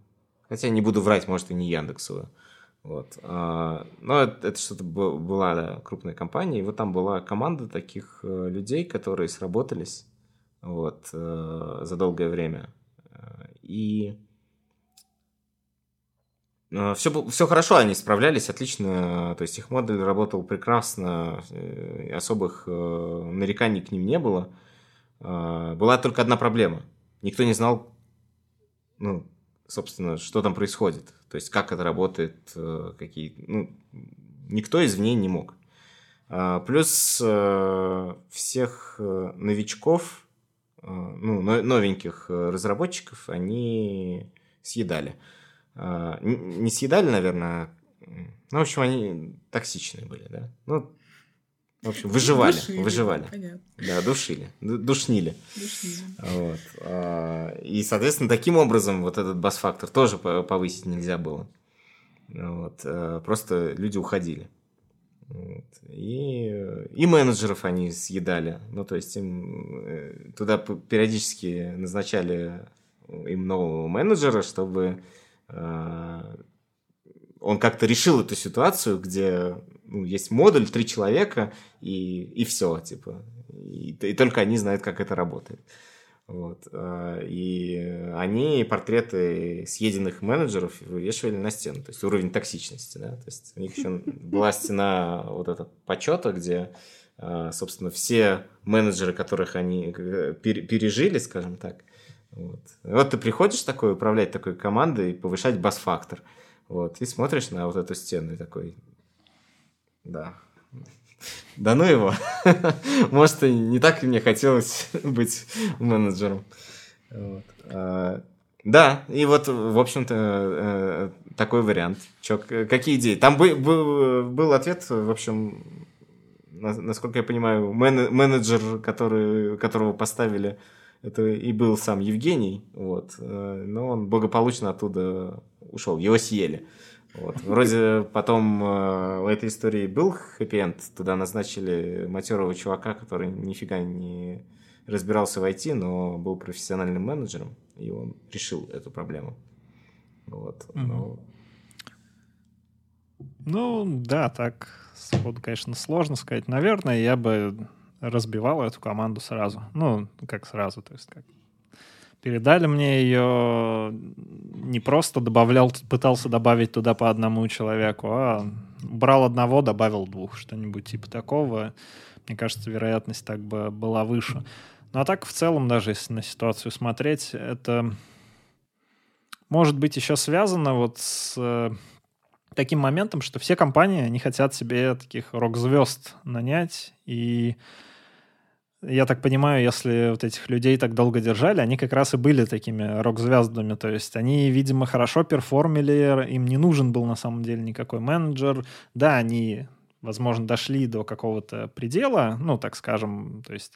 Хотя не буду врать, может, и не Яндексовую. Вот. А, но это, что-то была да, крупная компания, и вот там была команда таких э, людей, которые сработались вот, э, за долгое время. И все, э, все хорошо, они справлялись отлично, то есть их модуль работал прекрасно, э, особых э, нареканий к ним не было. Была только одна проблема. Никто не знал, ну, собственно, что там происходит. То есть, как это работает, какие... Ну, никто извне не мог. Плюс всех новичков, ну, новеньких разработчиков, они съедали. Не съедали, наверное. Ну, в общем, они токсичные были, да. Ну, в общем, выживали, душили, выживали. Понятно. Да, душили, душнили. Душнили. Вот. А, и, соответственно, таким образом вот этот бас-фактор тоже повысить нельзя было. Вот. А, просто люди уходили. Вот. И, и менеджеров они съедали. Ну, то есть им э, туда периодически назначали им нового менеджера, чтобы Э, он как-то решил эту ситуацию, где ну, есть модуль, три человека, и, и все, типа. И, и только они знают, как это работает. Вот. А, и они портреты съеденных менеджеров вывешивали на стену. То есть уровень токсичности. Да? То есть у них еще была стена вот эта почета, где, а, собственно, все менеджеры, которых они э, пережили, скажем так, вот. вот ты приходишь такой, управлять такой командой, повышать бас-фактор. Вот, и смотришь на вот эту стену и такой, да, да ну его. Может, и не так мне хотелось быть менеджером. Вот. А, да, и вот, в общем-то, э, такой вариант. Чё, какие идеи? Там был, был, был ответ, в общем, насколько я понимаю, менеджер, который, которого поставили, это и был сам Евгений, вот, э, но он благополучно оттуда ушел, его съели. Вот. Вроде потом э, у этой истории был хэппи-энд, туда назначили матерого чувака, который нифига не разбирался в IT, но был профессиональным менеджером, и он решил эту проблему. Вот. Mm-hmm. Но... Ну, да, так сходу, конечно, сложно сказать. Наверное, я бы разбивал эту команду сразу. Ну, как сразу, то есть как передали мне ее, не просто добавлял, пытался добавить туда по одному человеку, а брал одного, добавил двух, что-нибудь типа такого. Мне кажется, вероятность так бы была выше. Ну а так в целом, даже если на ситуацию смотреть, это может быть еще связано вот с э, таким моментом, что все компании, они хотят себе таких рок-звезд нанять, и я так понимаю, если вот этих людей так долго держали, они как раз и были такими рок-звездами. То есть они, видимо, хорошо перформили, им не нужен был на самом деле никакой менеджер. Да, они, возможно, дошли до какого-то предела, ну, так скажем, то есть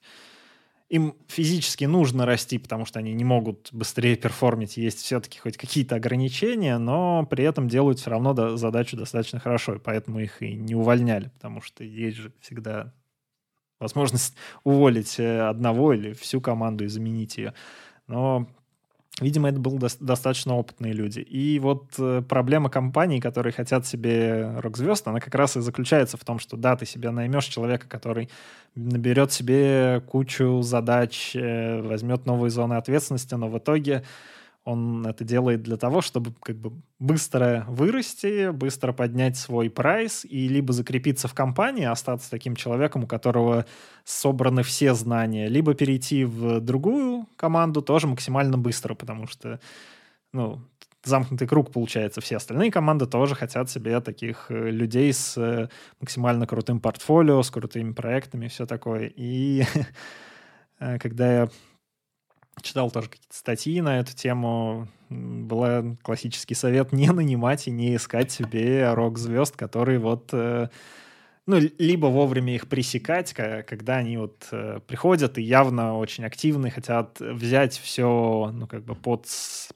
им физически нужно расти, потому что они не могут быстрее перформить, есть все-таки хоть какие-то ограничения, но при этом делают все равно задачу достаточно хорошо, и поэтому их и не увольняли, потому что есть же всегда возможность уволить э, одного или всю команду и заменить ее. Но Видимо, это были достаточно опытные люди. И вот э, проблема компаний, которые хотят себе рок-звезд, она как раз и заключается в том, что да, ты себе наймешь человека, который наберет себе кучу задач, э, возьмет новые зоны ответственности, но в итоге он это делает для того, чтобы как бы быстро вырасти, быстро поднять свой прайс и либо закрепиться в компании, остаться таким человеком, у которого собраны все знания, либо перейти в другую команду тоже максимально быстро, потому что, ну, замкнутый круг получается. Все остальные команды тоже хотят себе таких э, людей с э, максимально крутым портфолио, с крутыми проектами, все такое. И э, когда я читал тоже какие-то статьи на эту тему. Был классический совет не нанимать и не искать себе рок-звезд, которые вот э, ну, либо вовремя их пресекать, когда они вот э, приходят и явно очень активны, хотят взять все, ну, как бы под,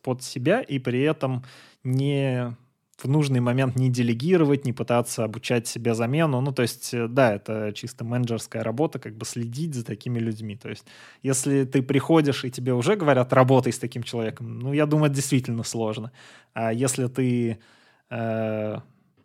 под себя и при этом не в нужный момент не делегировать, не пытаться обучать себе замену. Ну, то есть, э, да, это чисто менеджерская работа, как бы следить за такими людьми. То есть, если ты приходишь и тебе уже говорят, работай с таким человеком, ну, я думаю, это действительно сложно. А если ты э,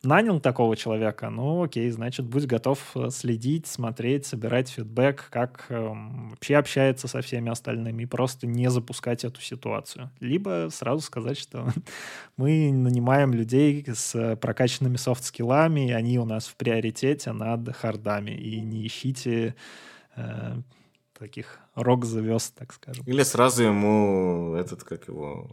нанял такого человека, ну окей, значит, будь готов э, следить, смотреть, собирать фидбэк, как э, вообще общается со всеми остальными, и просто не запускать эту ситуацию. Либо сразу сказать, что мы нанимаем людей с прокачанными софт-скиллами, и они у нас в приоритете над хардами, и не ищите э, таких рок-звезд, так скажем. Или сразу ему этот, как его,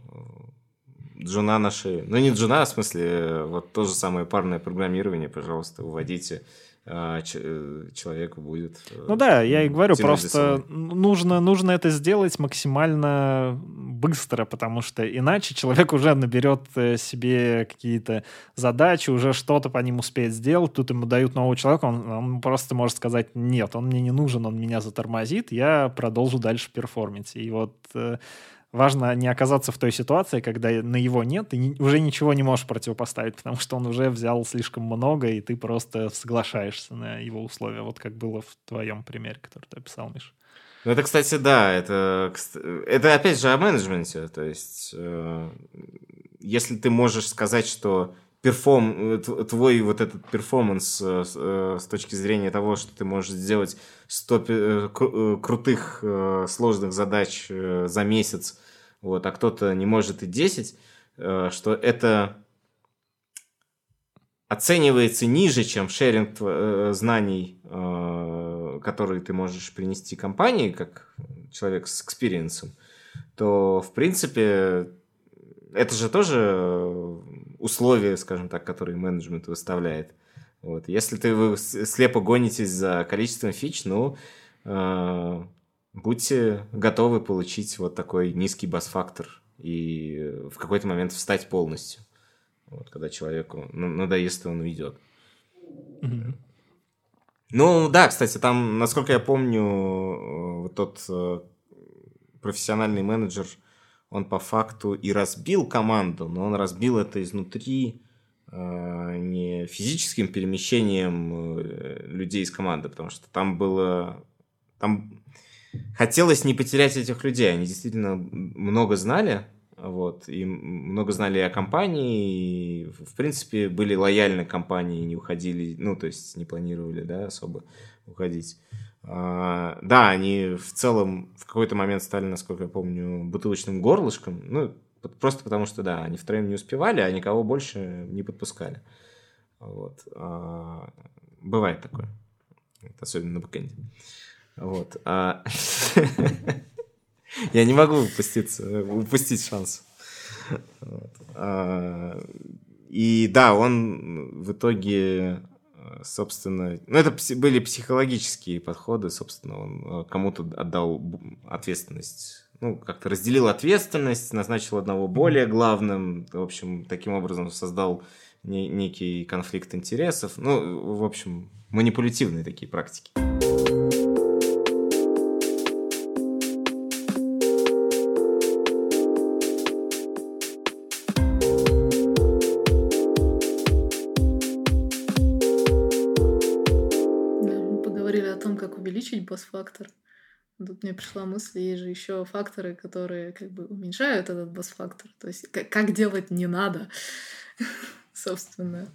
джуна на шею. Ну, не джуна, а в смысле, вот то же самое парное программирование, пожалуйста, уводите а, э, человеку будет... Э, ну да, я и говорю, просто нужно, нужно это сделать максимально быстро, потому что иначе человек уже наберет э, себе какие-то задачи, уже что-то по ним успеет сделать, тут ему дают нового человека, он, он просто может сказать, нет, он мне не нужен, он меня затормозит, я продолжу дальше перформить. И вот важно не оказаться в той ситуации, когда на его нет, и уже ничего не можешь противопоставить, потому что он уже взял слишком много, и ты просто соглашаешься на его условия, вот как было в твоем примере, который ты описал, Миш. Ну, это, кстати, да, это, это опять же о менеджменте, то есть э, если ты можешь сказать, что перформ, твой вот этот перформанс с точки зрения того, что ты можешь сделать 100 крутых сложных задач за месяц, вот, а кто-то не может и 10, что это оценивается ниже, чем шеринг э, знаний, э, которые ты можешь принести компании, как человек с experience 'ом, то, в принципе, это же тоже условия, скажем так, которые менеджмент выставляет. Вот. Если ты вы слепо гонитесь за количеством фич, ну, э, будьте готовы получить вот такой низкий bus factor и в какой-то момент встать полностью. Вот, когда человеку надоест, и он уйдет. Mm-hmm. Ну, да, кстати, там, насколько я помню, э, вот тот э, профессиональный менеджер, он по факту и разбил команду, но он разбил это изнутри э, не физическим перемещением людей из команды, потому что там было... Там хотелось не потерять этих людей. Они действительно много знали, вот, и много знали о компании, и, в принципе, были лояльны компании, не уходили, ну, то есть не планировали, да, особо уходить. А, да, они в целом в какой-то момент стали, насколько я помню, бутылочным горлышком, ну, просто потому что, да, они втроем не успевали, а никого больше не подпускали. Вот. А, бывает такое. Особенно на бэкэнде. Вот. А... Я не могу упуститься, упустить шанс. А, и да, он в итоге, собственно, ну это были психологические подходы, собственно, он э, кому-то отдал ответственность, ну как-то разделил ответственность, назначил одного более главным, в общем, таким образом создал некий конфликт интересов, ну, в общем, манипулятивные такие практики. Бас-фактор. Тут мне пришла мысль, есть же еще факторы, которые как бы уменьшают этот бас-фактор. То есть как, как делать не надо, собственно.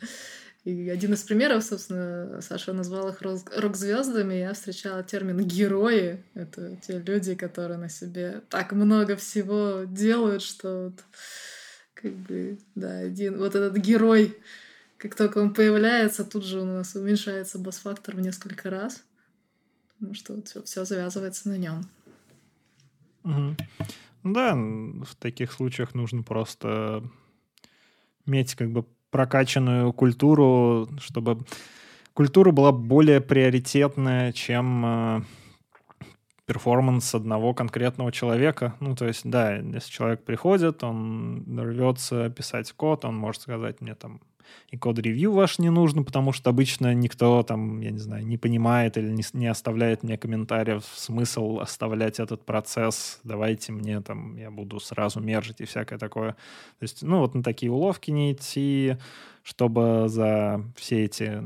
И один из примеров, собственно, Саша назвал их рок-звездами. Я встречала термин герои. Это те люди, которые на себе так много всего делают, что вот, как бы, да, один вот этот герой, как только он появляется, тут же у нас уменьшается бас-фактор в несколько раз потому что вот все, завязывается на нем. Угу. Да, в таких случаях нужно просто иметь как бы прокачанную культуру, чтобы культура была более приоритетная, чем э, перформанс одного конкретного человека. Ну, то есть, да, если человек приходит, он рвется писать код, он может сказать мне там, и код-ревью ваш не нужно, потому что обычно никто там, я не знаю, не понимает или не, не оставляет мне комментариев, смысл оставлять этот процесс, давайте мне там, я буду сразу мержить и всякое такое. То есть, ну, вот на такие уловки не идти, чтобы за все эти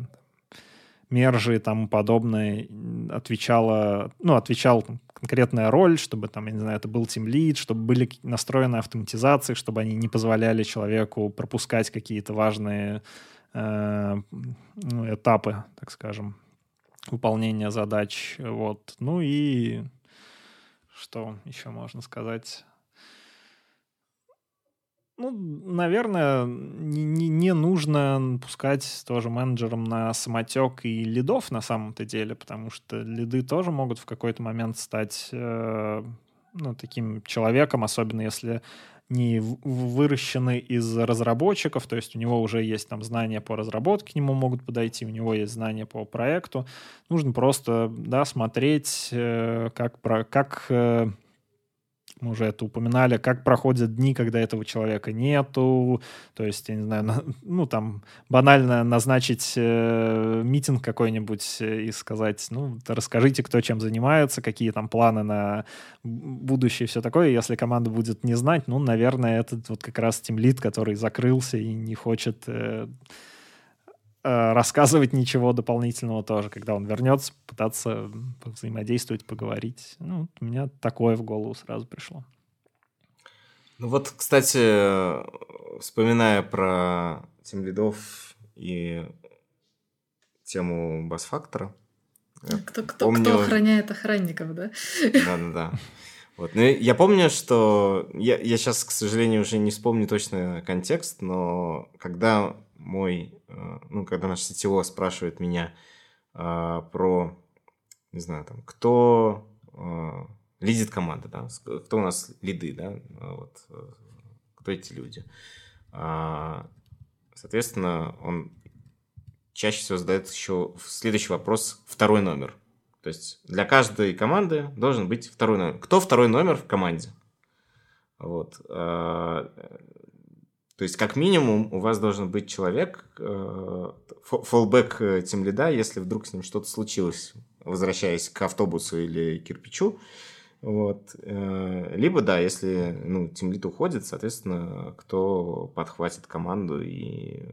мержи и тому подобное отвечала, ну, отвечал конкретная роль, чтобы там, я не знаю, это был Team Lead, чтобы были настроены автоматизации, чтобы они не позволяли человеку пропускать какие-то важные э, ну, этапы, так скажем, выполнения задач. Вот. Ну и что еще можно сказать? Ну, наверное, не, не, нужно пускать тоже менеджерам на самотек и лидов на самом-то деле, потому что лиды тоже могут в какой-то момент стать э, ну, таким человеком, особенно если не выращены из разработчиков, то есть у него уже есть там знания по разработке, к нему могут подойти, у него есть знания по проекту. Нужно просто, да, смотреть, э, как, про, как э, мы уже это упоминали, как проходят дни, когда этого человека нету, то есть, я не знаю, на, ну, там, банально назначить э, митинг какой-нибудь и сказать, ну, расскажите, кто чем занимается, какие там планы на будущее, все такое. Если команда будет не знать, ну, наверное, этот вот как раз тимлит, который закрылся и не хочет э, рассказывать ничего дополнительного тоже, когда он вернется, пытаться взаимодействовать, поговорить. Ну, у меня такое в голову сразу пришло. Ну вот, кстати, вспоминая про тем лидов и тему бас-фактора. Кто, кто, помню... кто охраняет охранников, да? Да-да-да. Вот. Ну, я помню, что... Я, я сейчас, к сожалению, уже не вспомню точно контекст, но когда мой... Э, ну, когда наш сетево спрашивает меня э, про... Не знаю, там, кто э, лидит команда, да? Кто у нас лиды, да? Вот. Э, кто эти люди? А, соответственно, он чаще всего задает еще следующий вопрос второй номер. То есть для каждой команды должен быть второй номер. Кто второй номер в команде? Вот. То есть, как минимум, у вас должен быть человек, фоллбэк тем лида, если вдруг с ним что-то случилось, возвращаясь к автобусу или кирпичу. Вот. Э, либо, да, если ну, тимлит уходит, соответственно, кто подхватит команду и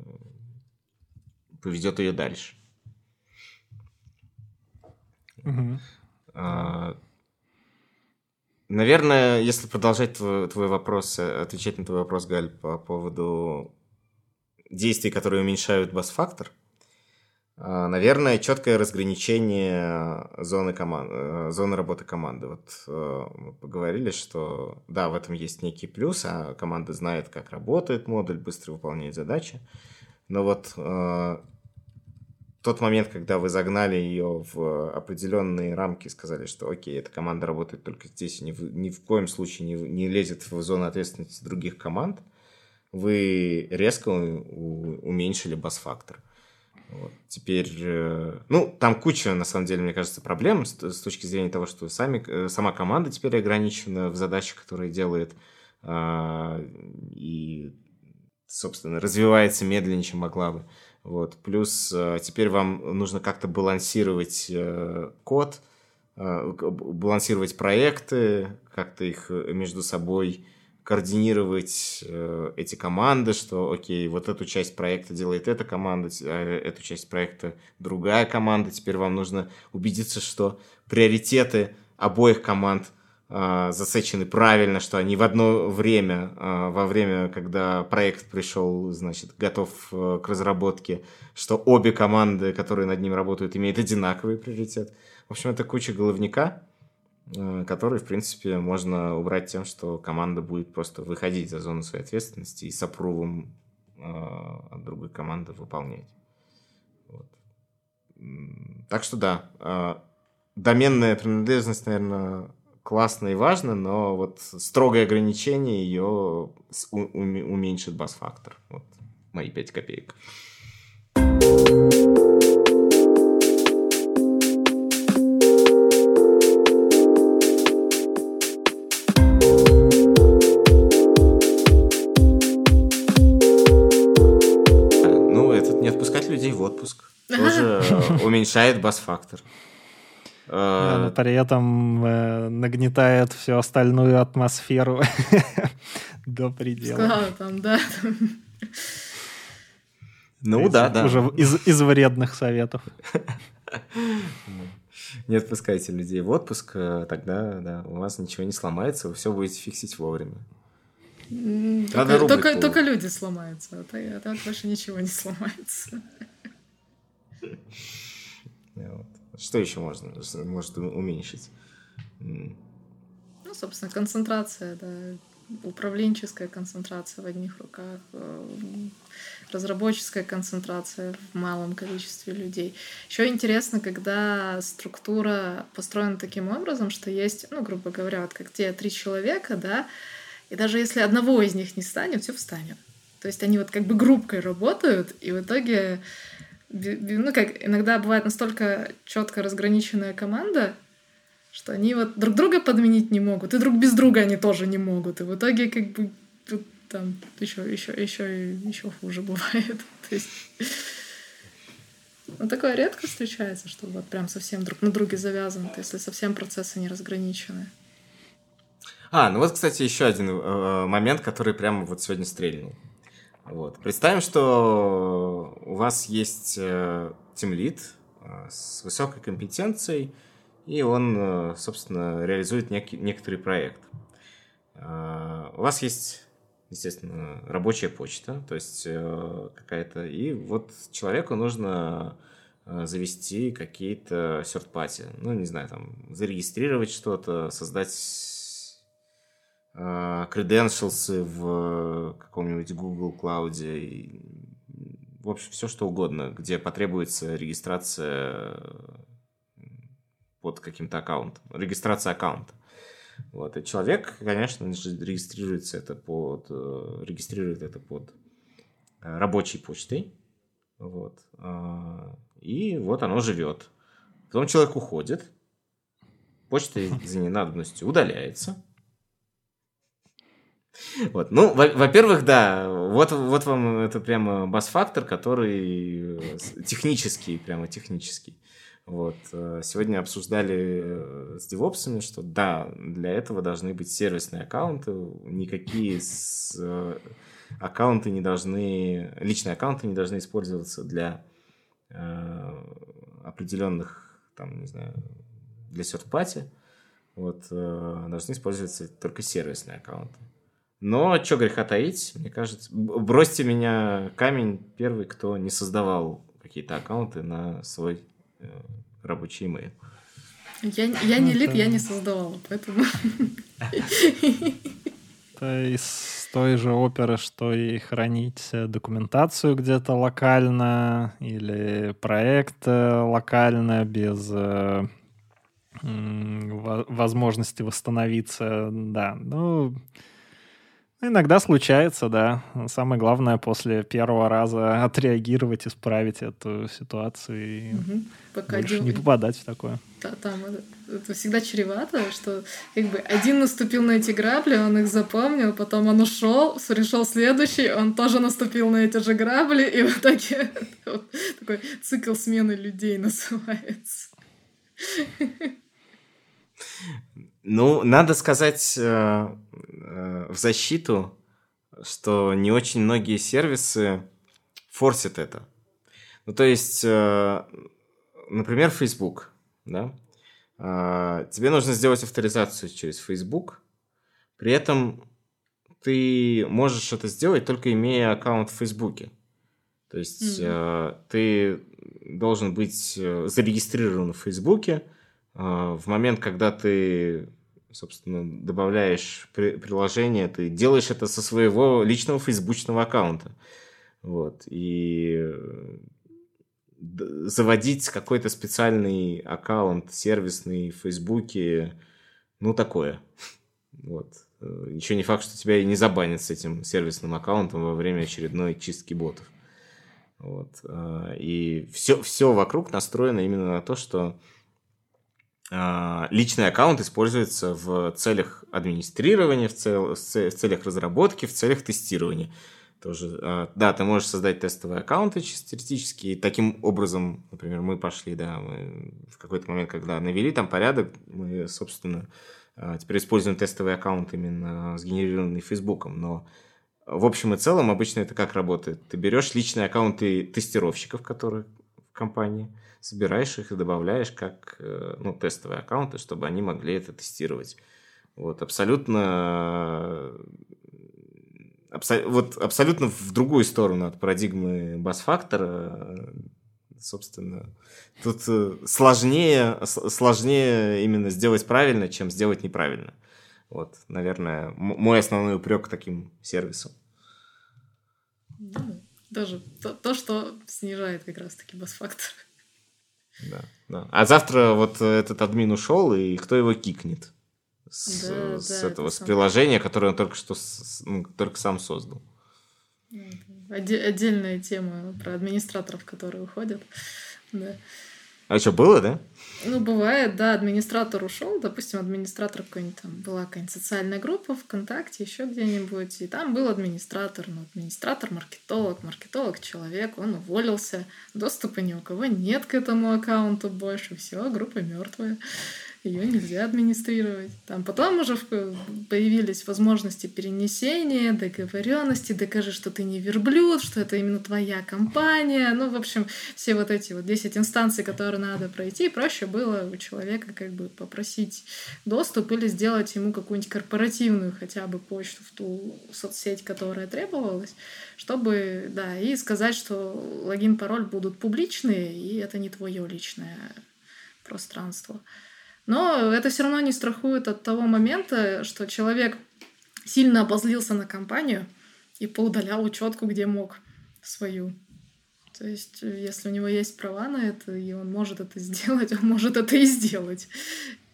поведет ее дальше. Угу. А, наверное, если продолжать твой, твой вопрос, э, отвечать на твой вопрос, Галь, по поводу действий, которые уменьшают бас-фактор, а, наверное, четкое разграничение зоны, команд... Э, зоны работы команды. Вот э, мы поговорили, что да, в этом есть некий плюс, а команда знает, как работает модуль, быстро выполняет задачи. Но вот э, тот момент, когда вы загнали ее в определенные рамки и сказали, что окей, эта команда работает только здесь, ни в, ни в коем случае не, не лезет в зону ответственности других команд, вы резко уменьшили бас-фактор. Вот. Теперь, э, ну, там куча, на самом деле, мне кажется, проблем с, с точки зрения того, что сами, э, сама команда теперь ограничена в задачах, которые делает, э, и, собственно, развивается медленнее, чем могла бы. Вот. Плюс э, теперь вам нужно как-то балансировать э, код, э, балансировать проекты, как-то их э, между собой координировать э, эти команды, что, окей, вот эту часть проекта делает эта команда, а эту часть проекта другая команда. Теперь вам нужно убедиться, что приоритеты обоих команд э, засечены правильно, что они в одно время, э, во время, когда проект пришел, значит, готов э, к разработке, что обе команды, которые над ним работают, имеют одинаковый приоритет. В общем, это куча головника Э, который, в принципе, можно убрать тем, что команда будет просто выходить за зону своей ответственности и с опрувом от другой команды выполнять. Вот. Так что да, доменная принадлежность, наверное, классно и важно, но вот строгое ограничение ее уменьшит бас-фактор. Вот мои 5 копеек. уменьшает бас-фактор. Но при этом э, нагнетает всю остальную атмосферу до предела. там, да. Ну да, да. Уже из, из вредных советов. Не отпускайте людей в отпуск, э, тогда да, у вас ничего не сломается, вы все будете фиксить вовремя. Только, только, только люди сломаются, а так, а так больше ничего не сломается. Что еще можно, может уменьшить? Ну, собственно, концентрация, да, управленческая концентрация в одних руках, э, разработческая концентрация в малом количестве людей. Еще интересно, когда структура построена таким образом, что есть, ну, грубо говоря, вот как те три человека, да, и даже если одного из них не станет, все встанет. То есть они вот как бы группкой работают, и в итоге ну как, иногда бывает настолько четко разграниченная команда, что они вот друг друга подменить не могут, и друг без друга они тоже не могут. И в итоге как бы тут там еще, еще, еще, еще хуже бывает. То есть ну, такое редко встречается, что вот прям совсем друг на друге завязан, если совсем процессы не разграничены. А, ну вот, кстати, еще один э, момент, который прямо вот сегодня стрельнул. Вот. Представим, что у вас есть э, э, с высокой компетенцией, и он, э, собственно, реализует некий, некоторый проект. У вас есть естественно, рабочая почта, то есть какая-то. И вот человеку нужно завести какие-то серт-пати. Ну, не знаю, там, зарегистрировать что-то, создать credentials в каком-нибудь Google Cloud, в общем, все что угодно, где потребуется регистрация под каким-то аккаунтом, регистрация аккаунта. Вот. И человек, конечно регистрируется это под, э, регистрирует это под э, рабочей почтой. Вот. И вот оно живет. Потом человек уходит, почта за ненадобностью удаляется. Вот. Ну, во-первых, да, вот, вот вам это прямо бас-фактор, который э, технический, прямо технический. Вот. Э, сегодня обсуждали э, с девопсами, что да, для этого должны быть сервисные аккаунты, никакие с, аккаунты не должны, личные аккаунты не должны использоваться для определенных, там, не знаю, для серт-пати, вот, должны использоваться только сервисные аккаунты. Но, что греха таить, мне кажется, бросьте меня камень первый, кто не создавал какие-то аккаунты на свой э, рабочий email. Я, я не лид, я не создавала, поэтому... Это из той же оперы, что и хранить документацию где-то локально или проект э, локально без э, возможности восстановиться, да. Ну, Иногда случается, да. Самое главное после первого раза отреагировать, исправить эту ситуацию и угу. Пока больше один... не попадать в такое. Да, там это, это всегда чревато, что как бы один наступил на эти грабли, он их запомнил, потом он ушел, решил следующий, он тоже наступил на эти же грабли, и в итоге такой цикл смены людей называется. Ну, надо сказать э, э, в защиту, что не очень многие сервисы форсят это. Ну, то есть, э, например, Facebook, да? Тебе нужно сделать авторизацию через Facebook, при этом ты можешь это сделать только имея аккаунт в Facebook. То есть mm-hmm. ты должен быть зарегистрирован в Фейсбуке, в момент, когда ты, собственно, добавляешь при приложение, ты делаешь это со своего личного фейсбучного аккаунта. Вот. И заводить какой-то специальный аккаунт сервисный в Фейсбуке, ну, такое. Вот. Еще не факт, что тебя и не забанят с этим сервисным аккаунтом во время очередной чистки ботов. Вот. А, и все, все вокруг настроено именно на то, что а, личный аккаунт используется в целях администрирования, в, цел, в целях разработки, в целях тестирования. Тоже, а, да, ты можешь создать тестовые аккаунты чисто теоретически, и таким образом, например, мы пошли, да, мы в какой-то момент, когда навели там порядок, мы, собственно, а, теперь используем тестовый аккаунт именно сгенерированный Фейсбуком, но в общем и целом обычно это как работает? Ты берешь личные аккаунты тестировщиков, которые компании, собираешь их и добавляешь как э, ну, тестовые аккаунты, чтобы они могли это тестировать. Вот, абсолютно абсо, вот абсолютно в другую сторону от парадигмы бас-фактора, собственно, тут э, сложнее, сложнее именно сделать правильно, чем сделать неправильно. Вот, наверное, мой основной упрек таким сервисам. Ну, даже то, то, что снижает как раз-таки бас-фактор. Да, да. А завтра вот этот админ ушел, и кто его кикнет? С, да, с да, этого, это с сам... приложения, которое он только что ну, только сам создал. Отдельная тема про администраторов, которые уходят. Да. А что, было, да? Ну, бывает, да, администратор ушел, допустим, администратор какой-нибудь там была какая-нибудь социальная группа ВКонтакте, еще где-нибудь, и там был администратор, ну, администратор, маркетолог, маркетолог, человек, он уволился, доступа ни у кого нет к этому аккаунту больше, все, группа мертвая. Ее нельзя администрировать. Там потом уже появились возможности перенесения, договоренности, докажи, что ты не верблюд, что это именно твоя компания. Ну, в общем, все вот эти вот 10 инстанций, которые надо пройти, проще было у человека как бы попросить доступ или сделать ему какую-нибудь корпоративную хотя бы почту в ту соцсеть, которая требовалась, чтобы, да, и сказать, что логин, пароль будут публичные, и это не твое личное пространство. Но это все равно не страхует от того момента, что человек сильно обозлился на компанию и поудалял учетку, где мог свою. То есть, если у него есть права на это, и он может это сделать, он может это и сделать.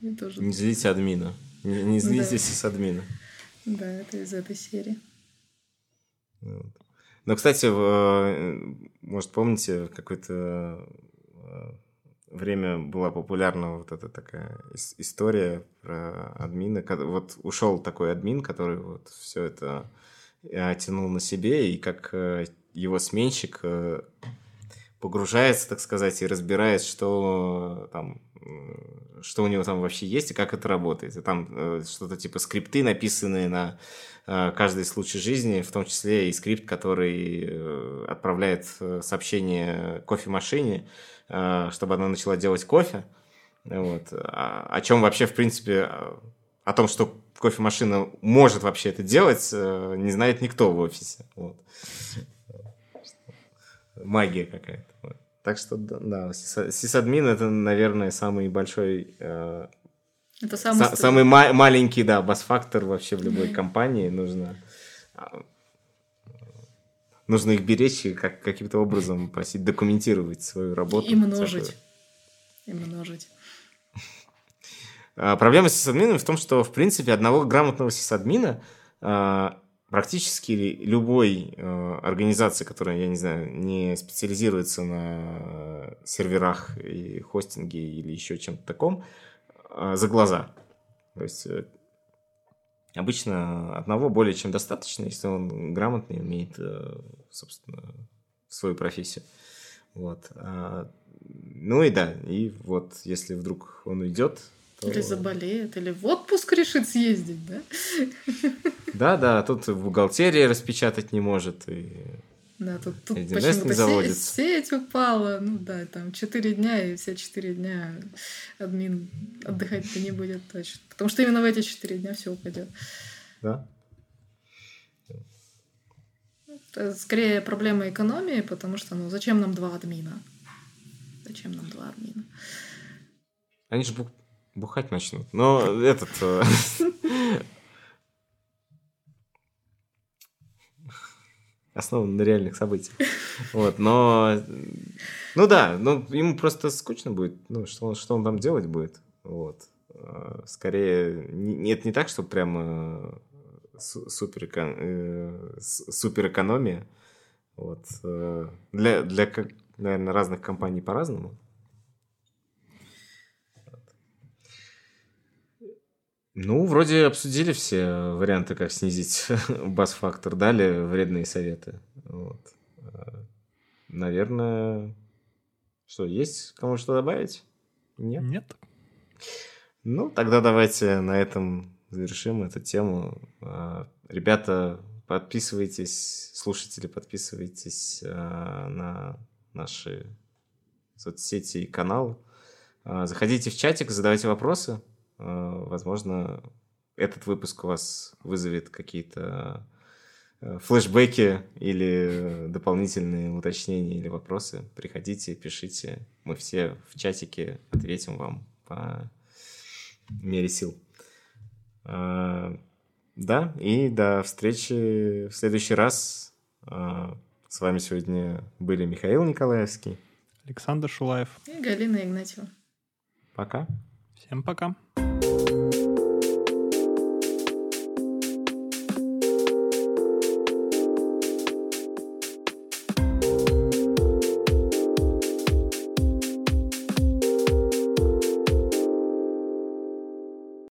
И тоже... Не злите админа. Не, не злитесь да. с админа. Да, это из этой серии. Вот. Но, кстати, э, может, помните, какое-то э, время была популярна вот эта такая история про админа. Вот ушел такой админ, который вот все это э, тянул на себе, и как его сменщик погружается, так сказать, и разбирает, что там что у него там вообще есть и как это работает. И там э, что-то типа скрипты, написанные на э, каждый случай жизни, в том числе и скрипт, который э, отправляет э, сообщение кофемашине, э, чтобы она начала делать кофе. Вот. О, о чем вообще, в принципе, о том, что кофемашина может вообще это делать, э, не знает никто в офисе. Вот. Магия какая-то. Вот. Так что, да, сисадмин это, наверное, самый большой... Э, это самый, са- самый ма- маленький, да, бас-фактор вообще в любой компании. Нужно, а, нужно их беречь и как, каким-то образом просить документировать свою работу. И множить. И множить. А, проблема с сисадмином в том, что, в принципе, одного грамотного сисадмина а, практически любой э, организации, которая, я не знаю, не специализируется на серверах и хостинге или еще чем-то таком, за глаза. То есть э, обычно одного более чем достаточно, если он грамотный, умеет, э, собственно, свою профессию. Вот. А, ну и да, и вот если вдруг он уйдет, то... Или заболеет, или в отпуск решит съездить, да? Да, да, тут в бухгалтерии распечатать не может. И... Да, тут, тут почему-то сеть, сеть упала. Ну да, там 4 дня, и все 4 дня админ отдыхать-то не будет точно. Потому что именно в эти 4 дня все упадет. Да. Это скорее проблема экономии, потому что, ну, зачем нам два админа? Зачем нам два админа? Они же бухать начнут. Но этот... основан на реальных событиях. Вот, но... Ну да, ну ему просто скучно будет. Ну, что он, что он там делать будет? Вот. Э, скорее, нет, не так, что прямо супер, э, супер экономия. Вот. Для, для, наверное, разных компаний по-разному. Ну, вроде обсудили все варианты, как снизить бас-фактор, дали вредные советы. Вот. Э, наверное, что, есть кому что добавить? Нет? Нет. Ну, тогда давайте на этом завершим эту тему. Э, ребята, подписывайтесь, слушатели, подписывайтесь э, на наши соцсети и каналы. Заходите в чатик, задавайте вопросы. Э, возможно, этот выпуск у вас вызовет какие-то э, флешбеки или дополнительные уточнения или вопросы. Приходите, пишите. Мы все в чатике ответим вам по мере сил. Э, да, и до встречи в следующий раз. С вами сегодня были Михаил Николаевский, Александр Шулаев и Галина Игнатьева. Пока. Всем пока.